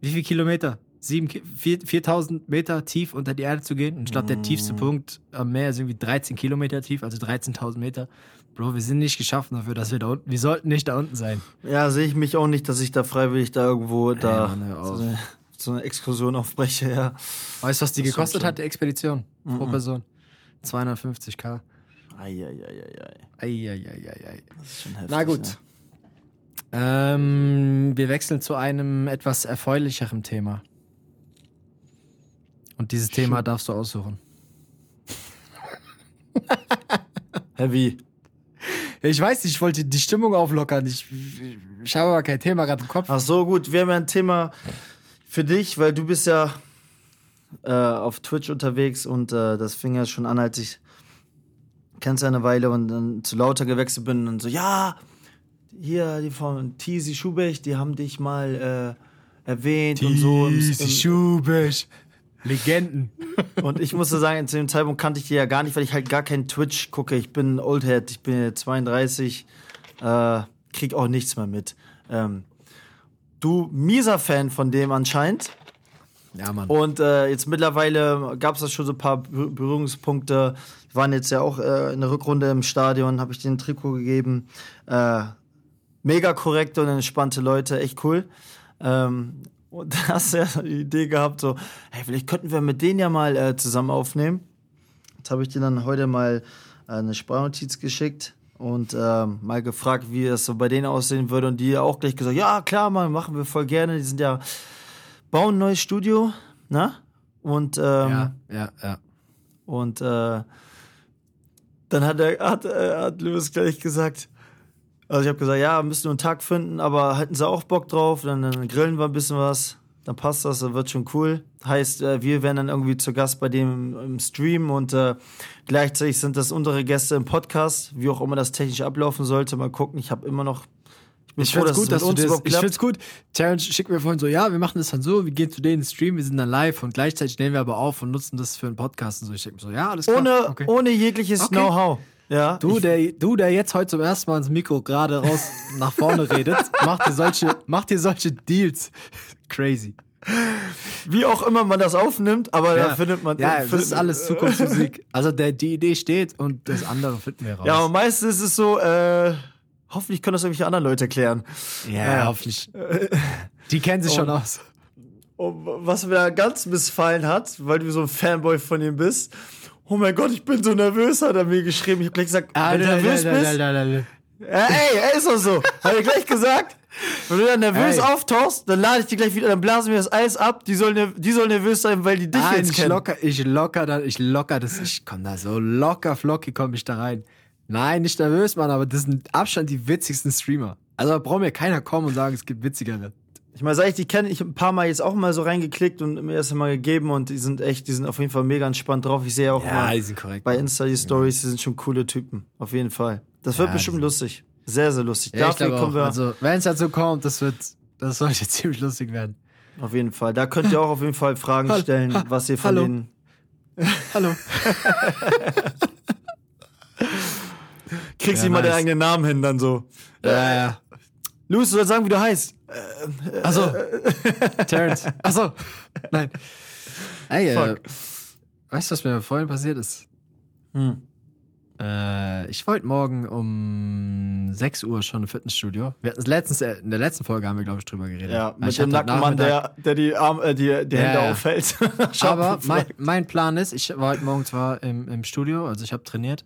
Wie viele Kilometer? Sieben, Ki- vier- 4000 Meter tief unter die Erde zu gehen. Und ich glaube, der tiefste Punkt am Meer ist irgendwie 13 Kilometer tief, also 13.000 Meter. Bro, wir sind nicht geschaffen dafür, dass wir da unten, wir sollten nicht da unten sein. Ja, sehe ich mich auch nicht, dass ich da freiwillig da irgendwo da Mann, so, eine, so eine Exkursion aufbreche, ja. Weißt du, was die gekostet hat, die Expedition? Pro Person? 250k. Eieieiei. Eieieiei. Das ist schon heftig. Na gut. Ja. Ähm, wir wechseln zu einem etwas erfreulicheren Thema. Und dieses Thema darfst du aussuchen. Heavy. Ich weiß nicht, ich wollte die Stimmung auflockern. Ich, ich habe aber kein Thema gerade im Kopf. Ach so, gut. Wir haben ja ein Thema für dich, weil du bist ja äh, auf Twitch unterwegs und äh, das fing ja schon an, als ich kennst ja eine Weile und dann zu lauter gewechselt bin und so, ja, hier, die von Tizi Schubech, die haben dich mal äh, erwähnt und so. Im, Schubisch. Legenden. und ich musste sagen, zu dem Zeitpunkt kannte ich die ja gar nicht, weil ich halt gar keinen Twitch gucke. Ich bin Oldhead, ich bin jetzt 32, äh, krieg auch nichts mehr mit. Ähm, du mieser Fan von dem anscheinend. Ja, Mann. Und äh, jetzt mittlerweile gab es da schon so ein paar Berü- Berührungspunkte. Wir waren jetzt ja auch äh, in der Rückrunde im Stadion, habe ich den Trikot gegeben. Äh, mega korrekte und entspannte Leute, echt cool. Ähm, und da hast du ja die Idee gehabt, so, hey, vielleicht könnten wir mit denen ja mal äh, zusammen aufnehmen. Jetzt habe ich dir dann heute mal äh, eine Sprachnotiz geschickt und ähm, mal gefragt, wie es so bei denen aussehen würde. Und die auch gleich gesagt, ja, klar, mal machen wir voll gerne. Die sind ja, bauen ein neues Studio, ne? Und, ähm, ja, ja, ja. und äh, dann hat, er, hat, äh, hat Louis gleich gesagt, also ich habe gesagt, ja, müssen nur einen Tag finden, aber hätten sie auch Bock drauf, dann, dann grillen wir ein bisschen was, dann passt das, dann wird schon cool. Heißt, äh, wir wären dann irgendwie zu Gast bei dem im, im Stream und äh, gleichzeitig sind das unsere Gäste im Podcast, wie auch immer das technisch ablaufen sollte. Mal gucken, ich habe immer noch. Ich Ich find's gut, dass du das, ich find's gut. Terrence schickt mir vorhin so, ja, wir machen das dann so, wir gehen zu denen in den Stream, wir sind dann live und gleichzeitig nehmen wir aber auf und nutzen das für einen Podcast und so. Ich denke mir so, ja, alles klar. ohne, okay. ohne jegliches Okay. Know-how. Ja, Du ich- der, du, der jetzt heute zum ersten Mal ins Mikro gerade raus nach vorne redet, macht dir solche, macht dir solche Deals. Crazy. wie auch immer man das aufnimmt, aber da findet man. Ja, das ist alles Zukunftsmusik. Also der, die Idee steht und das andere finden wir raus. Ja, und meistens ist es so, äh, hoffentlich können das irgendwelche anderen Leute klären. ja, ja. hoffentlich. Die kennen sich schon aus. Und was mir ganz missfallen hat, weil du so ein Fanboy von ihm bist, oh mein Gott, ich bin so nervös, hat er mir geschrieben. Ich hab gleich gesagt, wenn du nervös bist, Ja, ey, ey, ist doch so. Hab ich gleich gesagt. Wenn du dann nervös Ey. auftauchst, dann lade ich dich gleich wieder, dann blasen wir das Eis ab. Die sollen, die sollen nervös sein, weil die dich Nein, jetzt ich kennen. locker, ich locker, ich locker das, ich komm da so locker flockig komm ich da rein. Nein, nicht nervös, Mann, aber das sind Abstand die witzigsten Streamer. Also da braucht mir keiner kommen und sagen, es gibt witzigere. Ich meine, seit ich die kenne, ich hab ein paar Mal jetzt auch mal so reingeklickt und mir das mal gegeben und die sind echt, die sind auf jeden Fall mega entspannt drauf. Ich sehe auch mal sind korrekt. bei Insta die Stories, die sind schon coole Typen. Auf jeden Fall. Das wird Ja, bestimmt die lustig. Sehr, sehr lustig. Ja, Dafür kommen auch. wir Also, wenn es dazu kommt, das wird, das sollte ziemlich lustig werden. auf jeden Fall. Da könnt ihr auch auf jeden Fall Fragen stellen, was ihr von hallo. denen. Hallo. Kriegst Ja, mal nice. deinen eigenen Namen hin, dann so. Ja, ja. Louis, du sollst sagen, wie du heißt. Achso. Terrence. Achso. Nein. Ey, äh, weißt du, was mir vorhin passiert ist? Hm. Äh, ich wollte morgen um 6 Uhr schon im Fitnessstudio. Wir hatten letztens, äh, in der letzten Folge haben wir, glaube ich, drüber geredet. Ja, Aber mit ich dem Nackenmann, der, der die, Arm, äh, die, die Ja, Hände ja. aufhält. Aber mein, mein Plan ist, ich war heute Morgen zwar im, im Studio, also ich habe trainiert,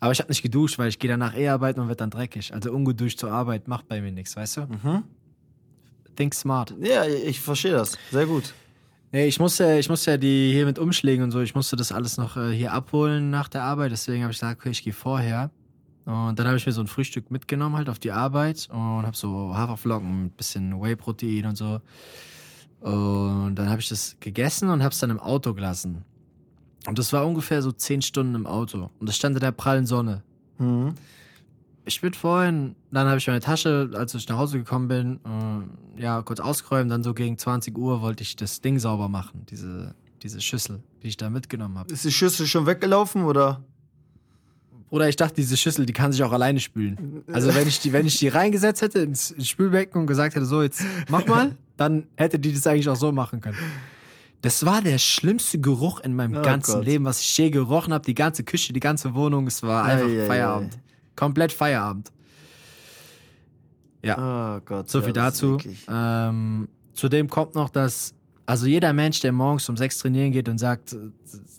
aber ich habe nicht geduscht, weil ich gehe danach eh arbeiten und wird dann dreckig. Also ungeduscht zur Arbeit macht bei mir nichts, weißt du? Mhm. Think smart. Ja, ich verstehe das. Sehr gut. Nee, ich musste, ich musste ja die hier mit umschlägen und so, ich musste das alles noch äh, hier abholen nach der Arbeit, deswegen habe ich gesagt, okay, ich gehe vorher. Und dann habe ich mir so ein Frühstück mitgenommen halt auf die Arbeit und habe so Haferflocken mit bisschen Whey-Protein und so. Und dann habe ich das gegessen und habe es dann im Auto gelassen. Und das war ungefähr so zehn Stunden im Auto. Und das stand in der prallen Sonne. Mhm. Ich bin vorhin, dann habe ich meine Tasche, als ich nach Hause gekommen bin, äh, ja, kurz ausgeräumt. Dann so gegen 20 Uhr wollte ich das Ding sauber machen, diese, diese Schüssel, die ich da mitgenommen habe. Ist die Schüssel schon weggelaufen oder? Oder ich dachte, diese Schüssel, die kann sich auch alleine spülen. Also wenn ich die, wenn ich die reingesetzt hätte ins ins Spülbecken und gesagt hätte, so jetzt mach mal, dann hätte die das eigentlich auch so machen können. Das war der schlimmste Geruch in meinem Oh ganzen Gott. Leben, was ich je gerochen habe. Die ganze Küche, die ganze Wohnung, es war einfach Ei, ei, ei. Feierabend. Komplett Feierabend. Ja. Oh Gott. So ja, viel ist dazu. Ähm, zudem kommt noch, dass also jeder Mensch, der morgens um sechs trainieren geht und sagt,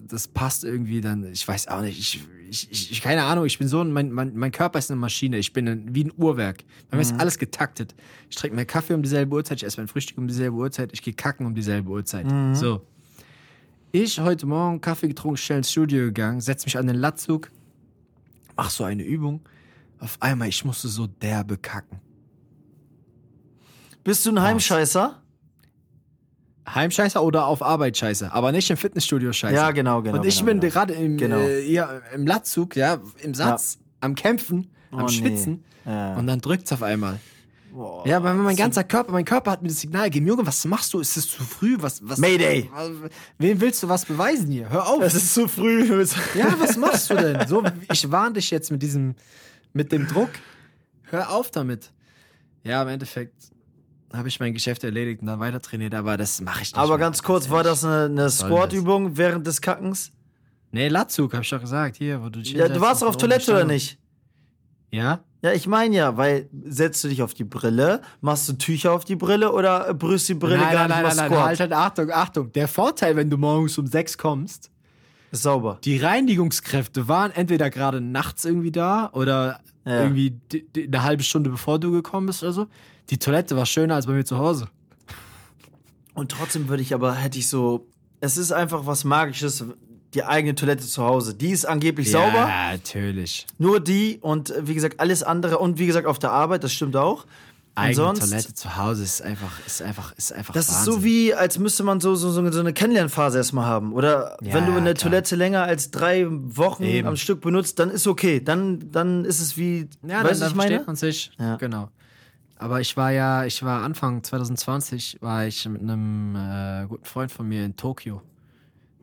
das passt irgendwie, dann, ich weiß auch nicht, ich, ich, ich, keine Ahnung, ich bin so, ein- mein, mein, mein Körper ist eine Maschine, ich bin ein, wie ein Uhrwerk. Bei mir ist alles getaktet. Ich trinke meinen Kaffee um dieselbe Uhrzeit, ich esse mein Frühstück um dieselbe Uhrzeit, ich gehe kacken um dieselbe Uhrzeit. So. Ich heute Morgen Kaffee getrunken, schnell ins Studio gegangen, setz mich an den Latzug, mach so eine Übung. Auf einmal, ich musste so derbe kacken. Bist du ein Heimscheißer? Heimscheißer oder auf Arbeit scheiße, aber nicht im Fitnessstudio scheiße. Ja, genau, genau. und ich genau, bin genau. gerade im, Genau. äh, hier im Latzug, ja, im Satz, am Kämpfen am Oh, nee. Schwitzen. Ja. Und dann drückt's auf einmal. ja, aber mein ganzer Körper, mein Körper hat mir das Signal gegeben, Junge, was machst du? Ist es zu früh? Was, was, Mayday. Wem willst du was beweisen hier? Hör auf. Es ist zu früh. Ja, was machst du denn? So, ich warne dich jetzt mit diesem, mit dem Druck. Hör auf damit. Ja, im Endeffekt habe ich mein Geschäft erledigt und dann weiter trainiert, aber das mache ich nicht. Aber mehr, ganz kurz, war das eine, eine Squat-Übung während des Kackens? Nee, Latzug, hab ich doch gesagt. Hier, wo du dich Ja, du warst doch auf Toilette oder nicht? Ja? Ja, ich meine ja, weil setzt du dich auf die Brille, machst du Tücher auf die Brille oder brüst die Brille nein, gar nein, nein, nicht nein, nein, halt, halt, Achtung, Achtung. Der Vorteil, wenn du morgens um sechs kommst, Ist sauber. die Reinigungskräfte waren entweder gerade nachts irgendwie da oder Ja. irgendwie eine halbe Stunde bevor du gekommen bist oder so. Die Toilette war schöner als bei mir zu Hause. Und trotzdem würde ich aber, hätte ich so, es ist einfach was Magisches, die eigene Toilette zu Hause. Die ist angeblich sauber, Ja, natürlich. nur die und äh, wie gesagt alles andere und wie gesagt auf der Arbeit, das stimmt auch. Eigene sonst, Toilette zu Hause ist einfach, ist einfach, ist einfach das ist Wahnsinn. so wie, als müsste man so, so, so eine Kennenlernphase erstmal haben. Oder Ja, wenn du eine klar. Toilette länger als drei Wochen Eben. am Stück benutzt, dann ist okay. Dann, dann ist es wie, Ja, weißt dann ich meine? versteht man sich. Ja. Genau. Aber ich war ja, ich war Anfang 2020, war ich mit einem äh, guten Freund von mir in Tokio,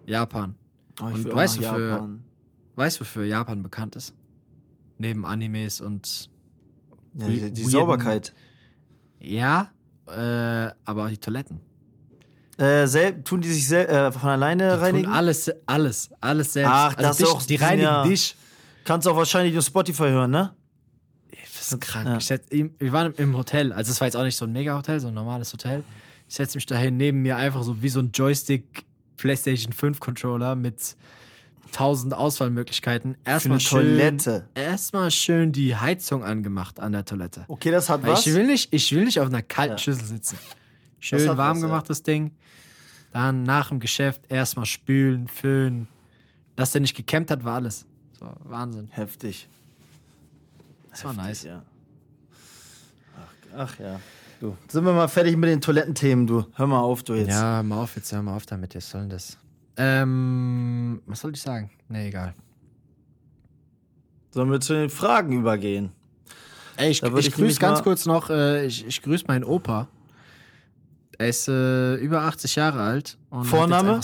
Japan. Oh, Und weißt du, für- Japan. Weißt du, wofür Japan bekannt ist? Neben Animes und Ja, die, die Sauberkeit. ja, äh, aber auch die Toiletten. Äh, sel tun die sich sel äh, von alleine Die reinigen? tun alles, alles, alles selbst. Ach, also das dich, auch- Die reinigen ja- dich. Kannst auch wahrscheinlich nur Spotify hören, ne? Das ist krank. Ja. Ich setz, wir waren im Hotel, also es war jetzt auch nicht so ein Mega-Hotel, so ein normales Hotel. Ich setze mich dahin, neben mir einfach so wie so ein Joystick PlayStation 5 Controller mit tausend Auswahlmöglichkeiten. Erstmal schön, Toilette. erstmal schön die Heizung angemacht an der Toilette. Okay, das hat Weil was. ich will nicht, ich will nicht auf einer kalten Ja. Schüssel sitzen. Das Schön warm was, ja. gemachtes Ding. Dann nach dem Geschäft erstmal spülen, föhnen. Dass der nicht gekämmt hat, war alles. So, Wahnsinn. Heftig. Das war nice. Ja. Ach, ach ja. Du. Sind wir mal fertig mit den Toilettenthemen, du. Hör mal auf, du jetzt. Ja, hör mal auf jetzt, hör mal auf damit, jetzt sollen das. Ähm, was soll ich sagen? Nee, egal. Sollen wir zu den Fragen übergehen? Ey, ich, ich ich grüße ganz kurz noch, äh, ich, ich grüße meinen Opa. Er ist äh, über 80 Jahre alt. Vorname?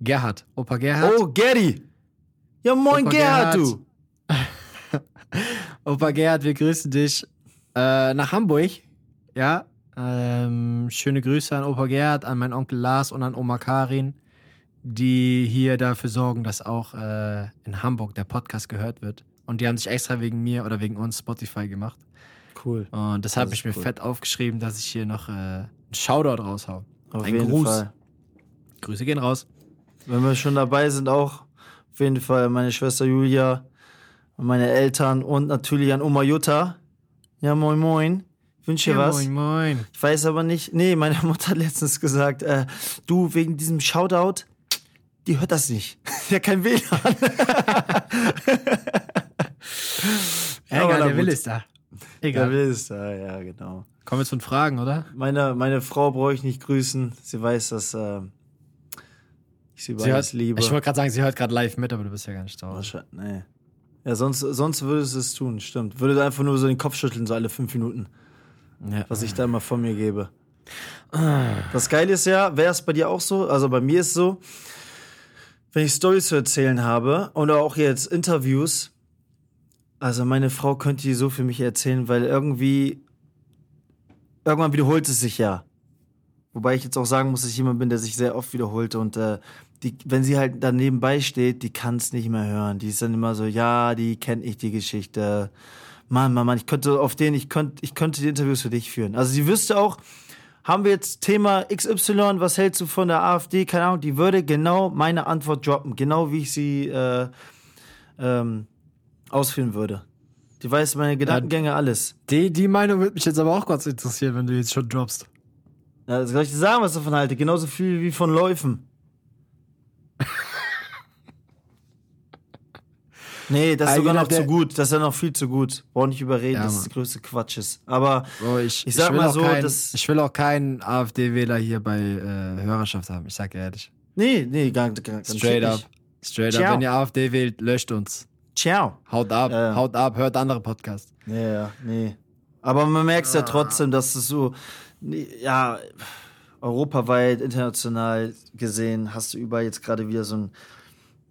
Gerhard. Opa Gerhard. Oh, Gary. Ja, moin, Opa Gerhard, Gerhard. du. Opa Gerhard, wir grüßen dich äh, nach Hamburg. Ja. Ähm, schöne Grüße an Opa Gerhard, an meinen Onkel Lars und an Oma Karin, die hier dafür sorgen, dass auch äh, in Hamburg der Podcast gehört wird. Und die haben sich extra wegen mir oder wegen uns Spotify gemacht. Cool. Und das habe ich mir cool. fett aufgeschrieben, dass ich hier noch äh, einen Shoutout raushau. Auf Ein jeden Gruß. Fall. Grüße gehen raus. Wenn wir schon dabei sind, auch auf jeden Fall meine Schwester Julia, und meine Eltern und natürlich an Oma Jutta. Ja, moin, moin. Ich wünsche dir Ja, was. Moin, moin. Ich weiß aber nicht. Nee, meine Mutter hat letztens gesagt, äh, du, wegen diesem Shoutout, die hört das nicht. ja, kein WLAN. Egal, der Will ist da. Der Egal. will es da, ja, genau. Kommen wir zu den Fragen, oder? Meine, meine Frau brauche ich nicht grüßen. Sie weiß, dass äh, ich sie über Sie hört, liebe. ich wollte gerade sagen, sie hört gerade live mit, aber du bist ja gar nicht da. Wahrscheinlich, nee. Ja, sonst, sonst würdest du es tun, stimmt. Würde einfach nur so den Kopf schütteln, so alle fünf Minuten, Ja. was ich da immer von mir gebe. Das Geile ist ja, wäre es bei dir auch so, also bei mir ist es so, wenn ich Stories zu erzählen habe oder auch jetzt Interviews, also meine Frau könnte die so für mich erzählen, weil irgendwie, irgendwann wiederholt es sich ja. Wobei ich jetzt auch sagen muss, dass ich jemand bin, der sich sehr oft wiederholt und äh, die, wenn sie halt da nebenbei steht, die kann es nicht mehr hören. Die ist dann immer so, ja, die kenne ich die Geschichte. Mann, Mann, Mann, ich könnte auf den, ich könnte, ich könnte die Interviews für dich führen. Also sie wüsste auch, haben wir jetzt Thema XY, was hältst du von der AfD? Keine Ahnung, die würde genau meine Antwort droppen, genau wie ich sie äh, ähm, ausführen würde. Die weiß meine Gedankengänge, alles. Die, die Meinung würde mich jetzt aber auch kurz interessieren, wenn du jetzt schon droppst. Ja, soll ich dir sagen, was ich davon halte? Genauso viel wie von Läufen. Nee, das ist Ein sogar noch zu gut. Das ist ja noch viel zu gut. Brauch nicht überreden, Ja, dass das größte Quatsch ist. Aber Bro, ich, Ich sag will mal so, kein, ich will auch keinen AfD-Wähler hier bei äh, Hörerschaft haben. Ich sag ehrlich. nee, nee, gar, gar ganz Straight up. nicht. Straight Ciao. up. Wenn ihr AfD wählt, löscht uns. Ciao. Haut ab, Ja. haut ab, hört andere Podcasts. Ja, nee. Aber man merkt ja trotzdem, dass es so, ja, europaweit, international gesehen, hast du überall jetzt gerade wieder so einen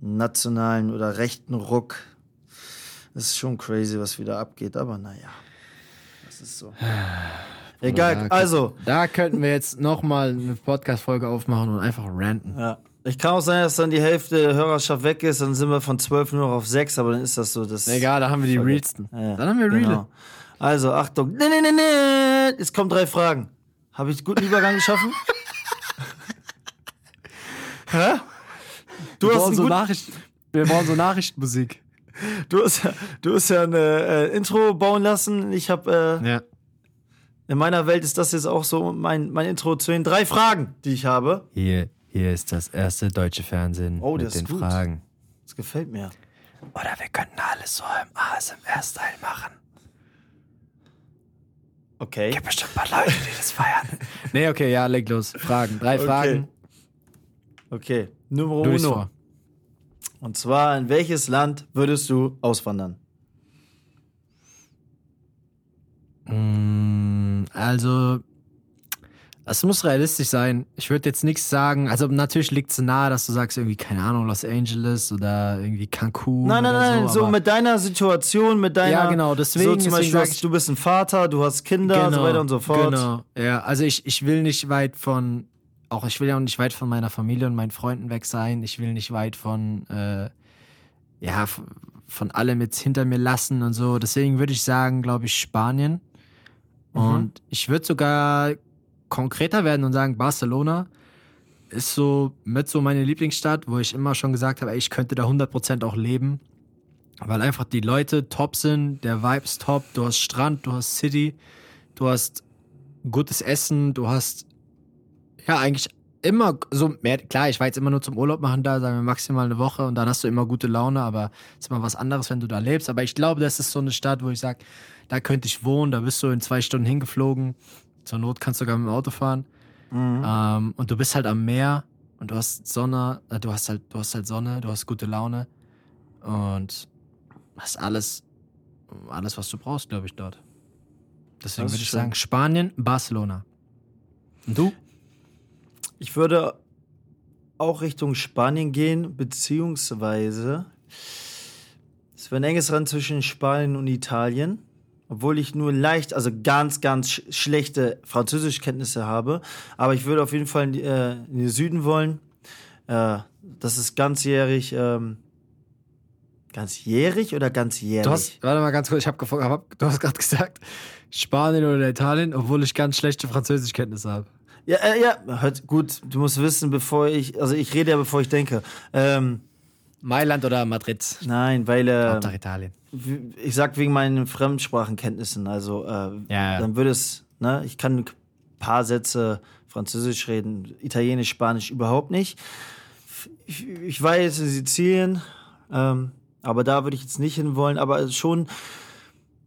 nationalen oder rechten Ruck. Das ist schon crazy, was wieder abgeht, aber naja. Das ist so. Egal, Da- also, Da könnten wir jetzt nochmal eine Podcast-Folge aufmachen und einfach ranten. ja. Ich kann auch sein, dass dann die Hälfte der Hörerschaft weg ist, dann sind wir von 12 nur noch auf 6, aber dann ist das so. Das Egal, da haben wir die Realsten. Ja, Dann haben wir Real. genau. Also, Achtung. Nee, nee, nee, nee. Es kommen drei Fragen. Habe ich einen guten Übergang geschaffen? Hä? Du Wir hast, brauchen so gut, Nachrichten, wir brauchen so Nachrichtenmusik. du, hast, ja- du hast ja ein äh, Intro bauen lassen. Ich habe äh, Ja. in meiner Welt ist das jetzt auch so mein, mein Intro zu den drei Fragen, die ich habe. Hier, hier ist das erste deutsche Fernsehen Oh, mit das ist den gut. Fragen. Das gefällt mir. Oder wir könnten alles so im ASMR-Style machen. Okay. Gibt bestimmt ein paar Leute, die das feiern. nee, okay, ja, leg los. Fragen. Drei Okay. Fragen. Okay. Nummer uno. Und zwar, in welches Land würdest du auswandern? Mm, Also, es muss realistisch sein. Ich würde jetzt nichts sagen. Also, natürlich liegt es nahe, dass du sagst, irgendwie, keine Ahnung, Los Angeles oder irgendwie Cancun. Nein, nein, nein, so, aber- mit deiner Situation, mit deiner. Ja, genau, deswegen- So zum Beispiel, ich- du bist ein Vater, du hast Kinder und so weiter und so fort. Genau. Ja, also ich, ich will nicht weit von, auch ich will ja auch nicht weit von meiner Familie und meinen Freunden weg sein. Ich will nicht weit von, äh, ja, von allem jetzt hinter mir lassen und so. Deswegen würde ich sagen, glaube ich, Spanien. Mhm. Und ich würde sogar konkreter werden und sagen, Barcelona ist so mit so meine Lieblingsstadt, wo ich immer schon gesagt habe, ey, ich könnte da 100% auch leben. Weil einfach die Leute top sind, der Vibe ist top, du hast Strand, du hast City, du hast gutes Essen, du hast ja eigentlich immer so mehr, klar, ich war jetzt immer nur zum Urlaub machen da, sagen wir maximal eine Woche und dann hast du immer gute Laune, aber ist immer was anderes, wenn du da lebst. Aber ich glaube, das ist so eine Stadt, wo ich sage, da könnte ich wohnen, da bist du in zwei Stunden hingeflogen. Zur Not kannst du sogar mit dem Auto fahren. Ähm, und du bist halt am Meer und du hast Sonne, äh, du hast halt, du hast halt Sonne, du hast gute Laune und hast alles, alles, was du brauchst, glaube ich, dort. Deswegen würde ich schön. sagen, Spanien, Barcelona. Und du? Ich würde auch Richtung Spanien gehen, beziehungsweise es wäre ein enges Rennen zwischen Spanien und Italien. Obwohl ich nur leicht, also ganz, ganz sch schlechte Französischkenntnisse habe. Aber ich würde auf jeden Fall in, äh, in den Süden wollen. Äh, das ist ganzjährig. Ähm, ganzjährig oder ganzjährig? Du hast, warte mal ganz kurz, ich habe gefragt, hab, du hast gerade gesagt, Spanien oder Italien, obwohl ich ganz schlechte Französischkenntnisse habe. Ja, äh, ja, hört, gut, du musst wissen, bevor ich, also ich rede ja, bevor ich denke. Ähm, Mailand oder Madrid? nein, weil äh, Hauptsache Italien. ich sag wegen meinen Fremdsprachenkenntnissen, also äh, Ja. dann würde es, ne, ich kann ein paar Sätze Französisch reden, Italienisch, Spanisch überhaupt nicht. Ich, ich war jetzt in Sizilien, ähm, aber da würde ich jetzt nicht hinwollen, aber schon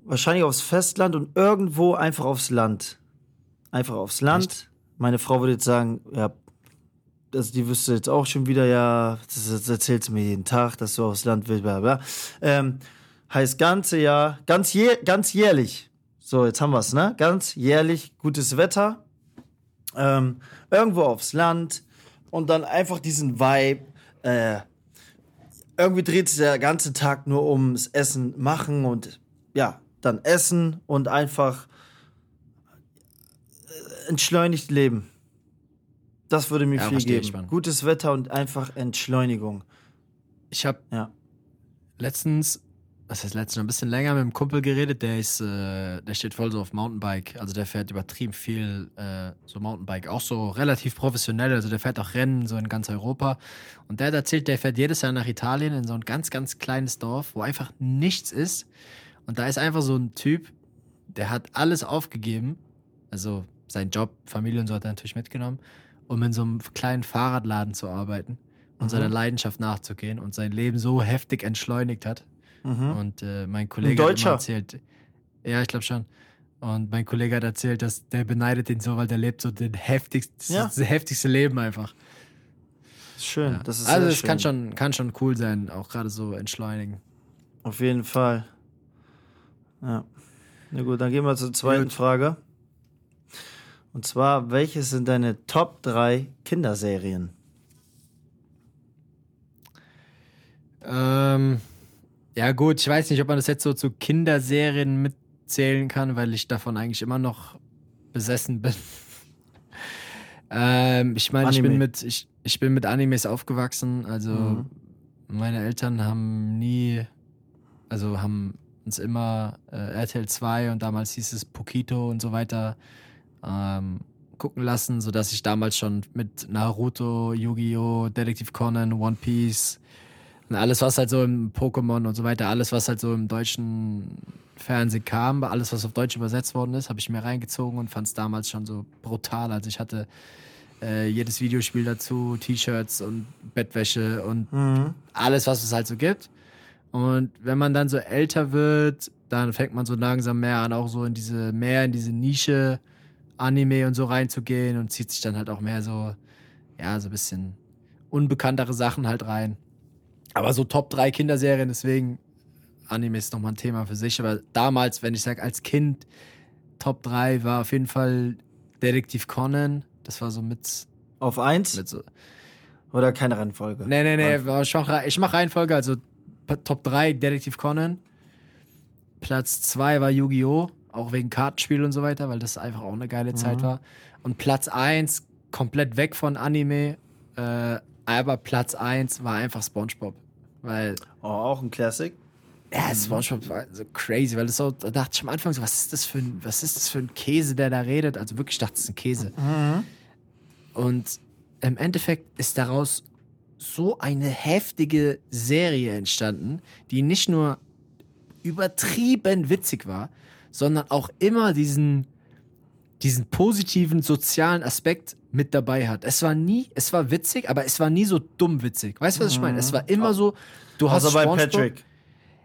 wahrscheinlich aufs Festland und irgendwo einfach aufs Land. Einfach aufs Land. Meine Frau würde jetzt sagen, ja, also die wüsste jetzt auch schon wieder, ja, das, das erzählt sie mir jeden Tag, dass du aufs Land willst, bla bla. Ähm, heißt ganze Jahr, ganz, jäh, ganz jährlich. So, jetzt haben wir's, ne? Ganz jährlich gutes Wetter. Ähm, irgendwo aufs Land und dann einfach diesen Vibe. Äh, irgendwie dreht sich der ganze Tag nur ums Essen machen und ja, dann essen und einfach entschleunigt leben. Das würde mir Ja, viel ich, geben. Mann. Gutes Wetter und einfach Entschleunigung. Ich habe Ja. letztens, was heißt letztens, ein bisschen länger mit einem Kumpel geredet, der ist, äh, der steht voll so auf Mountainbike. Also der fährt übertrieben viel äh, so Mountainbike, auch so relativ professionell. Also der fährt auch Rennen so in ganz Europa. Und der hat erzählt, der fährt jedes Jahr nach Italien in so ein ganz, ganz kleines Dorf, wo einfach nichts ist. Und da ist einfach so ein Typ, der hat alles aufgegeben. Also sein Job, Familie und so hat er natürlich mitgenommen, um in so einem kleinen Fahrradladen zu arbeiten und seiner Leidenschaft nachzugehen und sein Leben so heftig entschleunigt hat. Und äh, mein Kollege hat erzählt, ja, ich glaube schon. Und mein Kollege hat erzählt, dass der beneidet ihn so, weil der lebt so den heftigsten, Ja. das heftigste Leben einfach. Schön. Ja. Das ist also es kann schon, kann schon cool sein, auch gerade so entschleunigen. Auf jeden Fall. Ja. Na gut, dann gehen wir zur zweiten Gut. Frage. Und zwar, welches sind deine Top 3 Kinderserien? Ähm, ja, gut, ich weiß nicht, ob man das jetzt so zu Kinderserien mitzählen kann, weil ich davon eigentlich immer noch besessen bin. ähm, ich meine, ich bin mit, ich, ich bin mit Animes aufgewachsen, also Mhm. meine Eltern haben nie, also haben uns immer äh, RTL 2 und damals hieß es Pokito und so weiter ähm, gucken lassen, sodass ich damals schon mit Naruto, Yu-Gi-Oh!, Detective Conan, One Piece und alles, was halt so im Pokémon und so weiter, alles, was halt so im deutschen Fernsehen kam, alles, was auf Deutsch übersetzt worden ist, habe ich mir reingezogen und fand es damals schon so brutal. Also ich hatte äh, jedes Videospiel dazu, T-Shirts und Bettwäsche und alles, was es halt so gibt. Und wenn man dann so älter wird, dann fängt man so langsam mehr an, auch so in diese, mehr in diese Nische Anime und so reinzugehen und zieht sich dann halt auch mehr so, ja, so ein bisschen unbekanntere Sachen halt rein. Aber so Top 3 Kinderserien, deswegen Anime ist nochmal ein Thema für sich. Aber damals, wenn ich sage, als Kind, Top 3 war auf jeden Fall Detektiv Conan. Das war so mit, Auf 1 mit so. oder keine Reihenfolge? Nee, nee, nee, ich mach, ich mach Reihenfolge, also Top 3 Detektiv Conan. Platz 2 war Yu-Gi-Oh! Auch wegen Kartenspiel und so weiter, weil das einfach auch eine geile Zeit war. Und Platz 1 komplett weg von Anime. Äh, aber Platz 1 war einfach Spongebob. Weil Oh, auch ein Classic. ja, SpongeBob war so crazy, weil das so, da dachte ich am Anfang so, was ist das für ein, was ist das für ein Käse, der da redet? Also wirklich dachte, es ist ein Käse. Und im Endeffekt ist daraus so eine heftige Serie entstanden, die nicht nur übertrieben witzig war, sondern auch immer diesen, diesen positiven sozialen Aspekt mit dabei hat. Es war nie, es war witzig, aber es war nie so dumm witzig. Weißt du, was ich meine? Es war immer so, du hast Außer bei Patrick.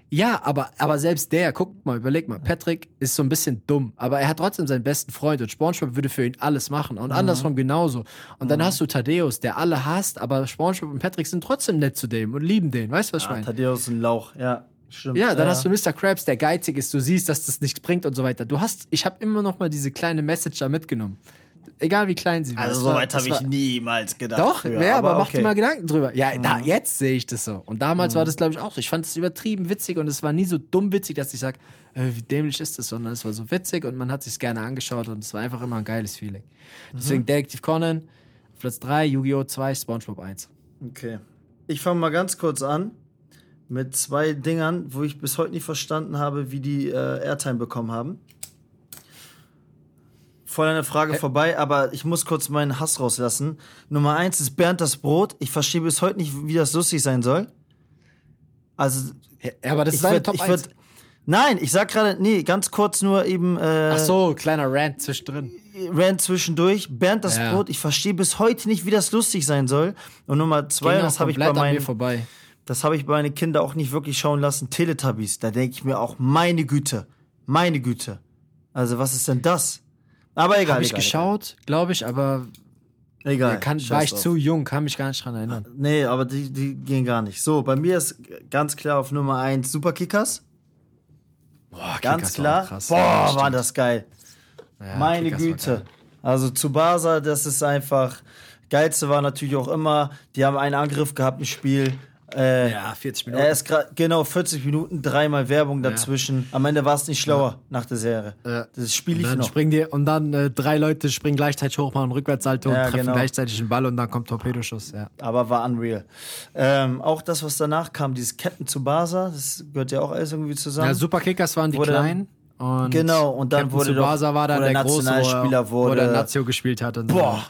ja, aber, aber selbst der, guck mal, überleg mal, Patrick ist so ein bisschen dumm, aber er hat trotzdem seinen besten Freund und SpongeBob würde für ihn alles machen und andersrum genauso. Und dann hast du Thaddeus, der alle hasst, aber SpongeBob und Patrick sind trotzdem nett zu dem und lieben den. Weißt du, was ich Ah, meine? Thaddeus ein Lauch, ja. Stimmt. Ja, dann hast du Mr. Krabs, der geizig ist, du siehst, dass das nichts bringt und so weiter. Du hast, ich habe immer noch mal diese kleine Message da mitgenommen. Egal wie klein sie war. Also Es so weit es habe ich niemals gedacht. Doch, früher, ja, aber, mach okay. dir mal Gedanken drüber. Ja, da, jetzt sehe ich das so. Und damals war das, glaube ich, auch so. Ich fand es übertrieben witzig und es war nie so dumm witzig, dass ich sage, äh, wie dämlich ist das, sondern es war so witzig und man hat sich gerne angeschaut und es war einfach immer ein geiles Feeling. Deswegen Detective Conan, Platz 3, Yu-Gi-Oh! 2, Spongebob 1. Okay. Ich fange mal ganz kurz an mit zwei Dingern, wo ich bis heute nicht verstanden habe, wie die äh, Airtime bekommen haben. Voll der Frage vorbei, aber ich muss kurz meinen Hass rauslassen. Nummer eins ist Bernd das Brot. Ich verstehe bis heute nicht, wie das lustig sein soll. Also, Ja, aber das ist würd, Top ich 1. würd, Nein, ich sag gerade, nee, ganz kurz nur eben äh, Ach so, kleiner Rant zwischendrin. Rand zwischendurch. Bernd das Ja. Brot, ich verstehe bis heute nicht, wie das lustig sein soll. Und Nummer zwei, das habe ich bei komplett an mir meinen vorbei. Das habe ich bei meinen Kindern auch nicht wirklich schauen lassen. Teletubbies, da denke ich mir auch, meine Güte, meine Güte. Also, was ist denn das? Aber egal. Habe ich egal, geschaut, glaube ich, aber Egal. kann, war ich drauf. zu jung, kann mich gar nicht dran erinnern. Nee, aber die, die gehen gar nicht. So, bei mir ist ganz klar auf Nummer 1 Superkickers. Boah, Ganz klar. Boah, Ja, war das geil. Ja, Meine Kickers Güte. geil. Also Tsubasa, das ist einfach. Geilste war natürlich auch immer, die haben einen Angriff gehabt im Spiel. Äh, Ja, 40 Minuten. Er ist grad, genau 40 Minuten, dreimal Werbung dazwischen. Am Ende war es nicht schlauer nach der Serie. Ja. Das spiele ich dann noch. springen die und dann äh, drei Leute springen gleichzeitig hoch, machen Rückwärtssalto Ja, und treffen genau. gleichzeitig den Ball und dann kommt Torpedoschuss. Ja. Aber war unreal. Ähm, auch das, was danach kam, dieses Captain Tsubasa, das gehört ja auch alles irgendwie zusammen. ja, Superkickers waren die Wurde Kleinen. Und Genau, und dann Captain wurde doch- Tsubasa war dann der der große, Nationalspieler wo, wo der. Nazio gespielt hat. Und Boah,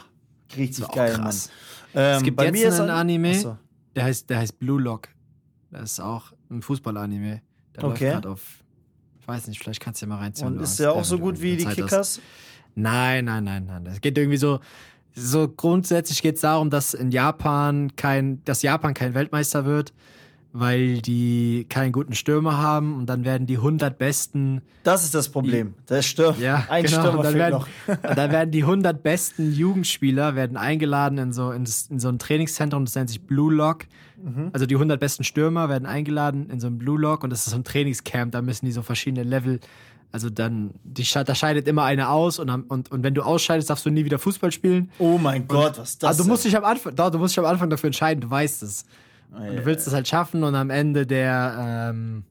richtig geil, krass. Mann. Ähm, Es gibt bei jetzt mir einen ein- Anime, Achso. Der heißt, der heißt Blue Lock. Das ist auch ein Fußball-Anime. Der Okay. läuft gerade auf, ich weiß nicht, vielleicht kannst du ja mal reinziehen. Und ist hast, der auch so gut wie die Zeit hast. Kickers? Nein, nein, nein, nein. Es geht irgendwie so. So grundsätzlich geht es darum, dass in Japan kein, dass Japan kein Weltmeister wird. Weil die keinen guten Stürmer haben und dann werden die 100 besten Das ist das Problem. Der Stürmer. ja, ein genau. Stürmer und dann werden, noch. und dann werden die 100 besten Jugendspieler werden eingeladen in so, in, in so ein Trainingszentrum, das nennt sich Blue Lock. Mhm. Also die 100 besten Stürmer werden eingeladen in so ein Blue Lock und das ist so ein Trainingscamp, da müssen die so verschiedene Level, also dann, die, da scheidet immer einer aus und, und, und wenn du ausscheidest, darfst du nie wieder Fußball spielen. Oh mein Gott, was ist das? Also du musst dich am Anfang, du musst dich am Anfang dafür entscheiden, du weißt es. Und du willst es halt schaffen und am Ende der, ähm,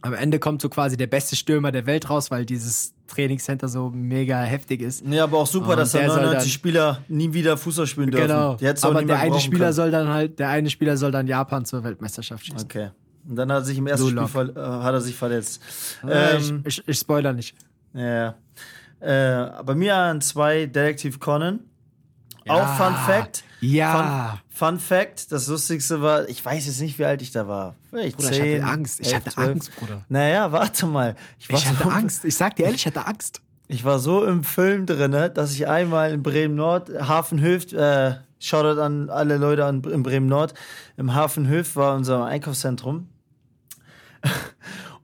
am Ende kommt so quasi der beste Stürmer der Welt raus, weil dieses Trainingscenter so mega heftig ist. Nee, aber auch super, Und dass da der soll 99 dann- Spieler nie wieder Fußball spielen dürfen. Genau. Aber der eine Spieler können. soll dann halt, der eine Spieler soll dann Japan zur Weltmeisterschaft schießen. Okay. Und dann hat er sich im ersten Blue Spiel äh, hat er sich verletzt. Äh, Ähm, ich, ich, ich spoiler nicht. ja. Äh, bei mir an zwei Detective Conan. Auch Fun Fact. Ja. Fun, Fun Fact, das Lustigste war, ich weiß jetzt nicht, wie alt ich da war. Vielleicht Bruder, ich 10, hatte Angst. Ich 11, hatte 12. Angst, Bruder. Naja, warte mal. Ich Ich hatte so, Angst. Ich sag dir ehrlich, ich hatte Angst. ich war so im Film drinne, dass ich einmal in Bremen Nord, Hafenhöft, äh, Shoutout an alle Leute an, in Bremen Nord, im Hafenhöft war unser Einkaufszentrum.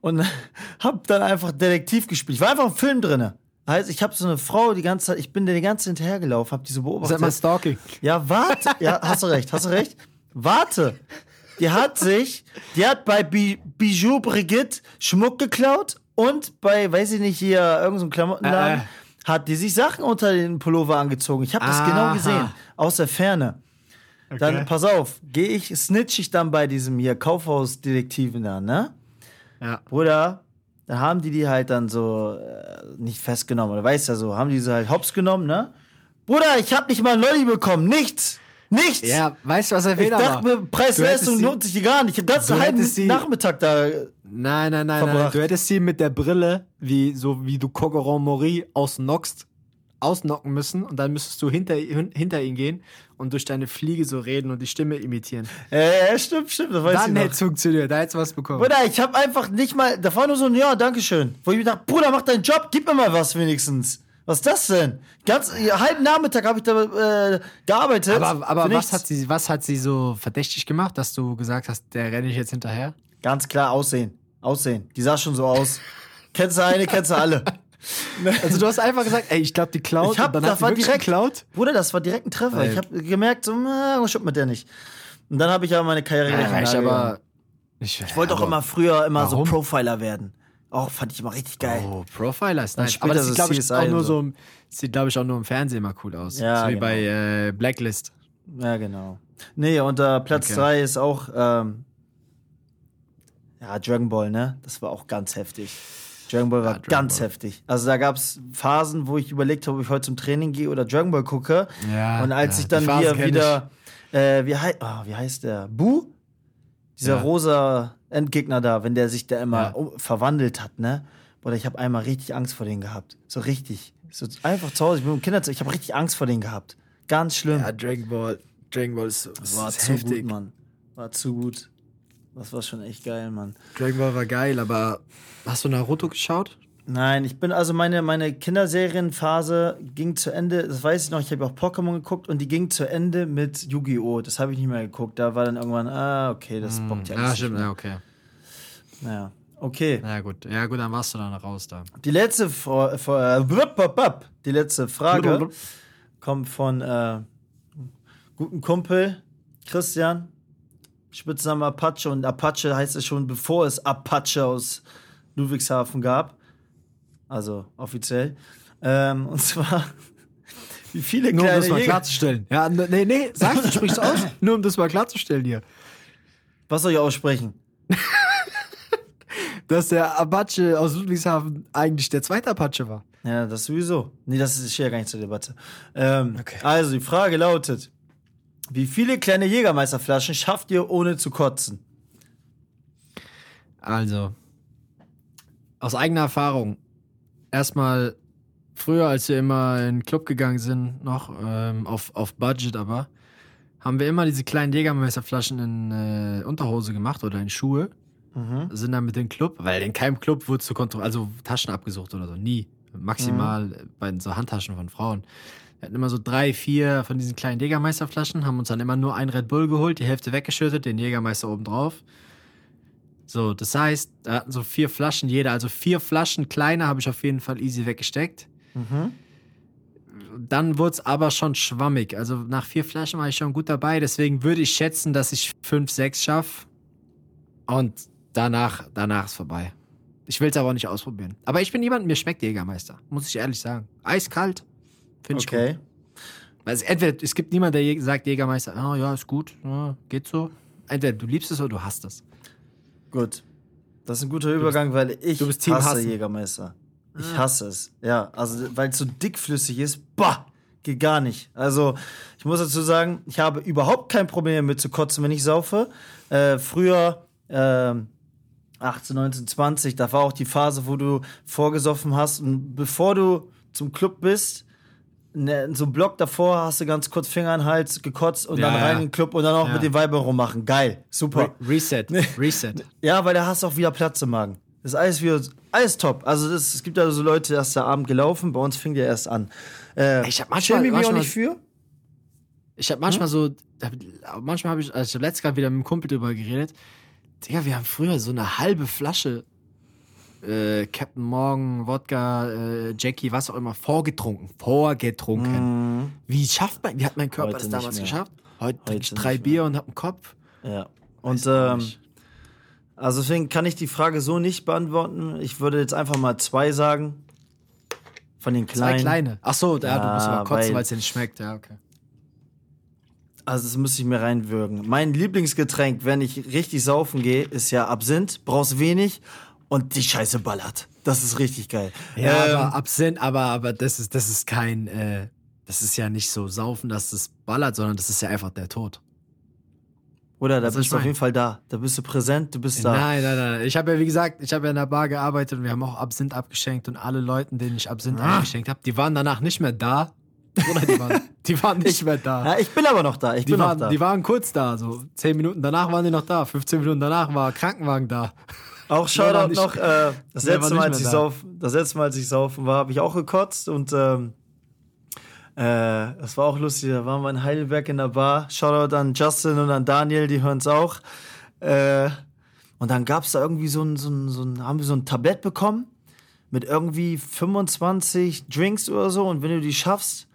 Und hab dann einfach Detektiv gespielt. Ich war einfach im Film drinne. Heißt, ich habe so eine Frau die ganze Zeit, ich bin der die ganze Zeit hinterhergelaufen, hab die so beobachtet. Sag mal Stalking. Ja, warte. Ja, hast du recht, hast du recht. Warte. Die hat sich, die hat bei Bi Bijou Brigitte Schmuck geklaut und bei, weiß ich nicht, hier irgendeinem so Klamottenladen Äh, äh. hat die sich Sachen unter den Pullover angezogen. Ich habe das genau gesehen, aus der Ferne. Dann, Okay. pass auf, gehe ich, snitch ich dann bei diesem hier Kaufhausdetektiven da, ne? Ja. Bruder, da haben die die halt dann so äh, nicht festgenommen, oder weißt ja so, haben die sie halt hops genommen, ne? Bruder, ich hab nicht mal ein Lolli bekommen, nichts! Nichts! Ja, weißt du, was ich Fehler dachte war? mir, Preis-Leistung lohnt sich hier gar nicht. Ich hab ganz du einen halben hättest sie- Nachmittag da. Nein, nein, nein, nein. verbracht. Du hättest sie mit der Brille, wie, so wie du Kogoron Mori ausnockst, ausnocken müssen und dann müsstest du hinter, hin- hinter ihn gehen und durch deine Fliege so reden und die Stimme imitieren. Äh, stimmt, stimmt, das weiß Dann ich hätte noch. es funktioniert, da hättest du was bekommen. Bruder, ich hab einfach nicht mal, da war nur so ein Ja, Dankeschön. Wo ich mir dachte, Bruder, mach deinen Job, gib mir mal was wenigstens. Was ist das denn? Ganz, halben Nachmittag habe ich da äh, gearbeitet. aber aber was, hat sie, was hat sie so verdächtig gemacht, dass du gesagt hast, der renne ich jetzt hinterher? Ganz klar, Aussehen. Aussehen. Die sah schon so aus. kennst du eine, kennst du alle. Also du hast einfach gesagt, ey, ich glaube, die klaut Ich hab, dann das hat war direkt, geklaut. Bruder, das war direkt ein Treffer. Weil- Ich habe gemerkt, so, na, stimmt mit der nicht. Und dann habe ich aber meine Karriere Ja, angegangen. aber. Ich, Ich wollte auch immer früher immer Warum? so Profiler werden. Auch fand ich immer richtig geil. Oh, Profiler ist nice. Aber das sieht, glaube ich, CSI auch nur so. so, sieht, glaube ich, auch nur im Fernsehen immer cool aus. Ja, so wie genau. bei äh, Blacklist. Ja, genau. Nee, und äh, Platz Okay. 3 ist auch ähm, ja, Dragon Ball, ne? Das war auch ganz heftig. Dragon Ball war Dragon ganz Ball. heftig. Also da gab es Phasen, wo ich überlegt habe, ob ich heute zum Training gehe oder Dragon Ball gucke. Ja, und als ja, ich dann hier wieder, äh, wie, hei oh, wie heißt der? Bu? Dieser Ja. rosa Endgegner da, wenn der sich da immer Ja. um, verwandelt hat, ne? Oder ich habe einmal richtig Angst vor denen gehabt. So richtig. So einfach zu Hause, ich bin im Kinderzimmer, ich habe richtig Angst vor denen gehabt. Ganz schlimm. Ja, Dragon Ball. Dragon Ball ist, Das war ist zu heftig. gut, Mann. War zu gut. Das war schon echt geil, Mann. Dragon Ball war geil, aber hast du Naruto geschaut? Nein, ich bin also meine, meine Kinderserienphase ging zu Ende, das weiß ich noch, ich habe auch Pokémon geguckt und die ging zu Ende mit Yu-Gi-Oh! Das habe ich nicht mehr geguckt. Da war dann irgendwann, ah, okay, das bockt ja Ja, alles stimmt, nicht ja, okay. Naja, okay. Ja, gut. Ja, gut, dann warst du dann raus da. Die letzte, Fra Fra äh, die letzte Frage kommt von äh, guten Kumpel Christian, Spitzname Apache und Apache heißt es schon, bevor es Apache aus Ludwigshafen gab. Also offiziell. Ähm, und zwar, wie viele Nur um das mal Jäger. klarzustellen. Ja, nee, nee, sag, du sprichst aus. Nur um das mal klarzustellen hier. Was soll ich aussprechen? Dass der Apache aus Ludwigshafen eigentlich der zweite Apache war. Ja, das sowieso. Nee, das ist ja gar nicht zur Debatte. Ähm, Okay. Also, die Frage lautet: Wie viele kleine Jägermeisterflaschen schafft ihr ohne zu kotzen? Also, aus eigener Erfahrung, erstmal früher, als wir immer in den Club gegangen sind, noch ähm, auf, auf Budget aber, haben wir immer diese kleinen Jägermeisterflaschen in äh, Unterhose gemacht oder in Schuhe. Sind dann mit dem Club, weil in keinem Club du kontrolliert, also Taschen abgesucht oder so, nie. Maximal bei so Handtaschen von Frauen. Wir hatten immer so drei, vier von diesen kleinen Jägermeisterflaschen, haben uns dann immer nur ein Red Bull geholt, die Hälfte weggeschüttet, den Jägermeister oben drauf. So, das heißt, da hatten so vier Flaschen jeder. Also vier Flaschen kleiner habe ich auf jeden Fall easy weggesteckt. Dann wurde es aber schon schwammig. Also nach vier Flaschen war ich schon gut dabei. Deswegen würde ich schätzen, dass ich fünf, sechs schaffe. Und danach, danach ist vorbei. Ich will es aber auch nicht ausprobieren. Aber ich bin jemand, mir schmeckt Jägermeister. Muss ich ehrlich sagen. Eiskalt. Finde ich gut. Okay. Also entweder, es gibt niemanden, der sagt Jägermeister, oh, ja, ist gut, ja, geht so. Entweder du liebst es oder du hasst es. Gut. Das ist ein guter Übergang, weil ich du bist Team hasse Hassen. Jägermeister. Ich hasse es. Ja, also weil es so dickflüssig ist, bah, geht gar nicht. Also ich muss dazu sagen, ich habe überhaupt kein Problem damit zu kotzen, wenn ich saufe. Äh, früher, ähm, 18, 19, 20, da war auch die Phase, wo du vorgesoffen hast und bevor du zum Club bist, ne, so einen Block davor hast du ganz kurz Finger in den Hals gekotzt und Ja, dann rein in den Club und dann auch mit den Weibern rummachen. Geil, super. Re Reset, Reset. Ja, weil da hast du auch wieder Platz im Magen. Das ist alles wieder, alles top. Also das, es gibt ja so Leute, da ist der Abend gelaufen, bei uns fing der erst an. Äh, Ich hab manchmal- mich auch nicht für. Ich habe manchmal so, da- manchmal habe ich, also ich hab letztes Mal wieder mit einem Kumpel drüber geredet. Digga, wir haben früher so eine halbe Flasche äh, Captain Morgan, Wodka, äh, Jackie, was auch immer, vorgetrunken. Vorgetrunken. Wie schafft man, wie hat mein Körper. Heute das damals mehr. geschafft? Heute trinke ich Heute drei Bier und hab einen Kopf. Ja. Und ähm, also deswegen kann ich die Frage so nicht beantworten. Ich würde jetzt einfach mal zwei sagen. Von den Zwei kleinen. kleine. Ach so, ja, du musst Ja, mal kotzen, weil- weil es dir nicht schmeckt. Ja, okay. Also das müsste ich mir reinwürgen. Mein Lieblingsgetränk, wenn ich richtig saufen gehe, ist ja Absinth. Brauchst wenig und die Scheiße ballert. Das ist richtig geil. Ja, Ähm, aber Absinth, aber, aber das ist, das ist kein, äh, das ist ja nicht so saufen, dass das ballert, sondern das ist ja einfach der Tod. Oder da Was bist du auf jeden Fall da. Da bist du präsent, du bist da. Nein, nein, nein. Ich habe ja, wie gesagt, ich habe ja in der Bar gearbeitet und wir haben auch Absinth abgeschenkt und alle Leuten, denen ich Absinth Ah. eingeschenkt habe, die waren danach nicht mehr da. Oder die waren, die waren nicht mehr da. Ja, ich bin aber noch da. Ich Die bin noch waren, da. die waren kurz da, so zehn Minuten danach waren die noch da, 15 Minuten danach war Krankenwagen da. Auch Shoutout nicht- noch, äh, das, letzte Mal, als ich da. sauf, das letzte Mal, als ich saufen war, habe ich auch gekotzt und ähm, äh, das war auch lustig. Da waren wir in Heidelberg in der Bar. Shoutout an Justin und an Daniel, die hören es auch. Äh, und dann gab es da irgendwie so ein, so, ein, so ein, haben wir so ein Tablett bekommen mit irgendwie 25 Drinks oder so und wenn du die schaffst,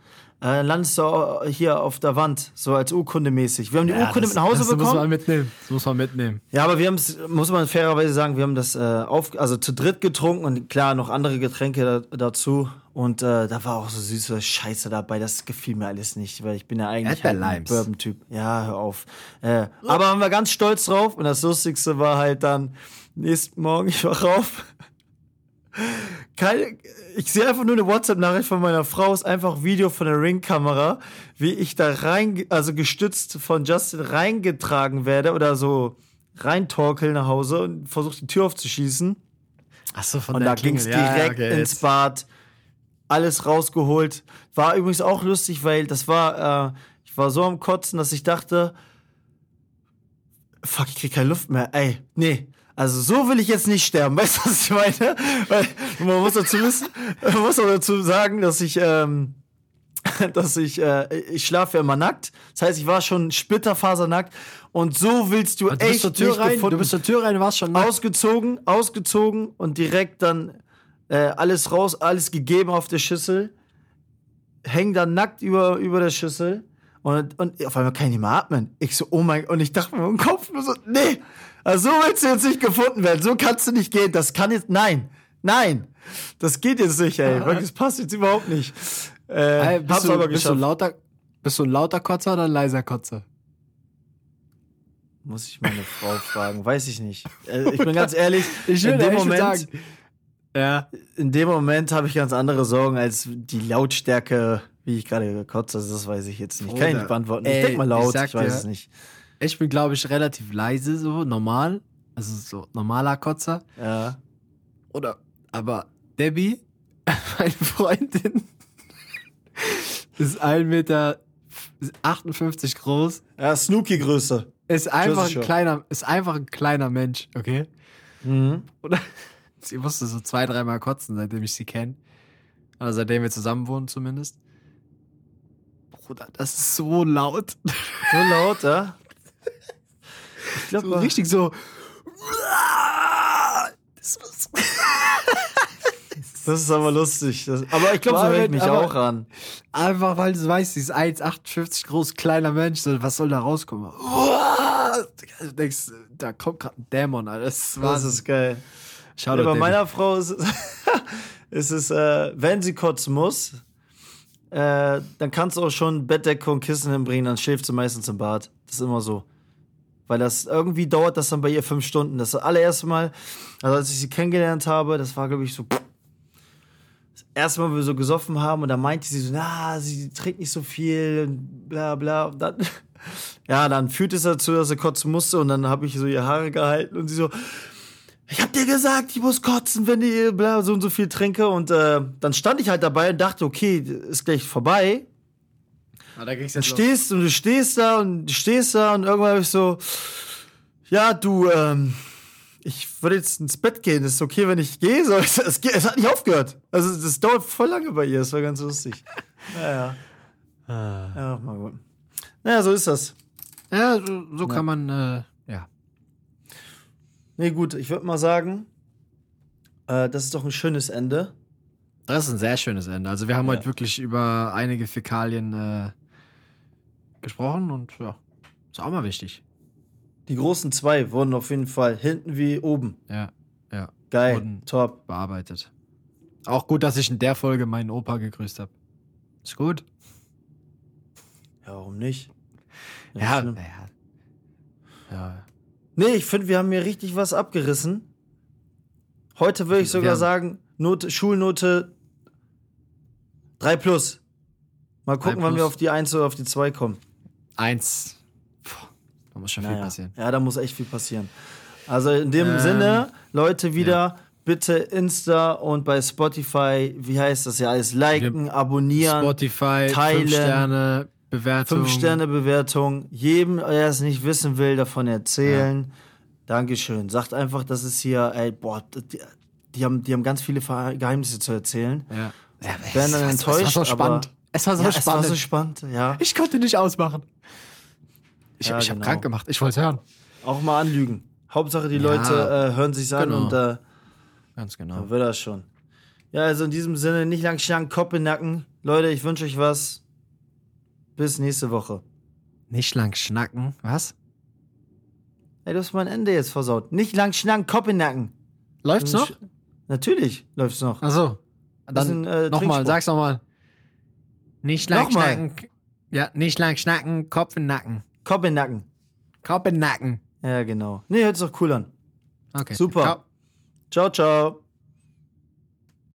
äh, landest du hier auf der Wand, so als Urkunde mäßig. Wir haben die Urkunde mit nach Hause das bekommen. muss man mitnehmen. Das muss man mitnehmen. Ja, aber wir haben es, muss man fairerweise sagen, wir haben das äh, auf, also zu dritt getrunken und klar noch andere Getränke da, dazu. Und äh, da war auch so süße Scheiße dabei. Das gefiel mir alles nicht, weil ich bin ja eigentlich halt ein. Bourbon-Typ. Ja, hör auf. Äh, aber waren wir ganz stolz drauf. Und das Lustigste war halt dann nächsten Morgen, ich wach auf. Keine, ich sehe einfach nur eine WhatsApp-Nachricht von meiner Frau, ist einfach ein Video von der Ring-Kamera, wie ich da rein, also gestützt von Justin reingetragen werde oder so reintorkel nach Hause und versuche die Tür aufzuschießen. Achso, von Und der da ging es direkt ja, okay, ins. Bad, alles rausgeholt. War übrigens auch lustig, weil das war, äh, ich war so am Kotzen, dass ich dachte, fuck, ich krieg keine Luft mehr. Ey, nee. Also so will ich jetzt nicht sterben, weißt du, was ich meine? Weil man muss dazu wissen, man muss auch dazu sagen, dass ich, ähm, dass ich, äh, ich schlafe ja immer nackt. Das heißt, ich war schon splitterfasernackt und so willst du du echt zur Tür nicht rein, gefunden du bist zur Tür rein, du warst schon nackt. ausgezogen, ausgezogen und direkt dann äh, alles raus, alles gegeben auf der Schüssel. Häng dann nackt über, über der Schüssel und, und auf einmal kann ich nicht mehr atmen. Ich so, oh mein und ich dachte mir im Kopf nur so, nee, also so willst du jetzt nicht gefunden werden, so kannst du nicht gehen, das kann jetzt, nein, nein, das geht jetzt nicht, ey, das passt jetzt überhaupt nicht. Äh, Ey, bist, du, aber bist, du ein geschafft. lauter, bist du ein lauter Kotzer oder ein leiser Kotzer? Muss ich meine Frau fragen, weiß ich nicht. Äh, ich bin ganz ehrlich, Ich in würde dem Moment, sagen. Ja. in dem Moment habe ich ganz andere Sorgen als die Lautstärke, wie ich gerade gekotzt habe. Das weiß ich jetzt nicht. Kann ich nicht beantworten. Ich ey, denk mal laut, ich ich, weiß dir- es nicht. Ich bin, glaube ich, relativ leise, so normal. Also so normaler Kotzer. Ja. Oder, aber Debbie, meine Freundin, ist 1,58 Meter groß. Ja, Snooki-Größe. Ist einfach, ein kleiner, ist einfach ein kleiner Mensch, okay? Mhm. Oder? Sie musste so zwei, dreimal kotzen, seitdem ich sie kenne. Oder seitdem wir zusammen wohnen zumindest. Bruder, das ist so laut. So laut, ja? Ich So glaube, richtig so. Das ist aber lustig. Das, aber ich glaube, so höre ich mich auch an. Einfach weil du weißt, dieses 1,58 groß kleiner Mensch, so, was soll da rauskommen? Du denkst, da kommt gerade ein Dämon, Alter. Das, war Das ist geil. Schau Ja, bei meiner Frau ist es, ist es äh, wenn sie kotzen muss, äh, dann kannst du auch schon Bettdecke und Kissen hinbringen, dann schläft sie meistens im Bad. Das ist immer so. Weil das irgendwie dauert das dann bei ihr fünf Stunden. Das allererste Mal, also als ich sie kennengelernt habe, das war, glaube ich, so. Das erste Mal, wo wir so gesoffen haben, und da meinte sie so, na, sie trinkt nicht so viel, und bla bla. Und dann, ja, dann führte es dazu, dass sie kotzen musste, und dann habe ich so ihr Haare gehalten und sie so, ich hab dir gesagt, ich muss kotzen, wenn ich bla, so und so viel trinke. Und äh, dann stand ich halt dabei und dachte, okay, ist gleich vorbei. Ah, da ging's jetzt los. stehst und du stehst da und du stehst da und irgendwann habe ich so, ja, du, ähm, ich würde jetzt ins Bett gehen. Ist okay, wenn ich gehe? So, es, es, es hat nicht aufgehört. Also das dauert voll lange bei ihr. Das war ganz lustig. Ja, ja. Ja, mal gut. Naja, so ist das. Ja, so, so kann man, äh, ja. Nee, gut, ich würde mal sagen, äh, das ist doch ein schönes Ende. Das ist ein sehr schönes Ende. Also wir haben Ja. heute wirklich über einige Fäkalien äh, gesprochen und ja, ist auch mal wichtig. Die großen zwei wurden auf jeden Fall hinten wie oben. Ja, ja, Geil, Wurden- top. bearbeitet. Auch gut, dass ich in der Folge meinen Opa gegrüßt habe. Ist gut? Ja, warum nicht? Ja, naja. Ja. Nee, ich finde, wir haben hier richtig was abgerissen. Heute würde ich sogar sagen, Note, Schulnote 3 plus. Mal gucken, wann plus. wir auf die 1 oder auf die 2 kommen. Eins. Puh, da muss schon viel Naja. passieren. Ja, da muss echt viel passieren. Also in dem Ähm, Sinne, Leute, wieder bitte Insta und bei Spotify, wie heißt das ja alles, liken, abonnieren, Spotify, teilen. 5 Sterne, Bewertung. 5 Sterne Bewertung, jedem, der es nicht wissen will, davon erzählen. Dankeschön. Sagt einfach, dass es hier, ey, boah, die, die, haben, die haben ganz viele Geheimnisse zu erzählen. Ja. ja Werden dann enttäuscht, Es war so spannend. Es war so ja, spannend. es war so spannend, ja. ich konnte nicht ausmachen. Ich, Ja, ich habe genau. krank gemacht. Ich wollte hören. Auch mal anlügen. Hauptsache, die Ja. Leute äh, hören sich's an Genau. und äh, Ganz genau. dann wird das schon. Ja, also in diesem Sinne, nicht lang schlank, Kopf in den Nacken. Leute, ich wünsche euch was. Bis nächste Woche. Nicht lang schnacken. Was? Ey, du hast mein Ende jetzt versaut. Nicht lang schnacken, Kopf in den Nacken. Läuft's noch? Natürlich läuft's noch. Achso. Das ist Dann äh, nochmal, sag's nochmal. Nicht lang Nochmal. schnacken. Ja, nicht lang schnacken, Kopf in Nacken. Kopf in Nacken. Kopf in Nacken. Ja, genau. Nee, hört sich doch cool an. Okay. Super. Ciao. Ciao, ciao.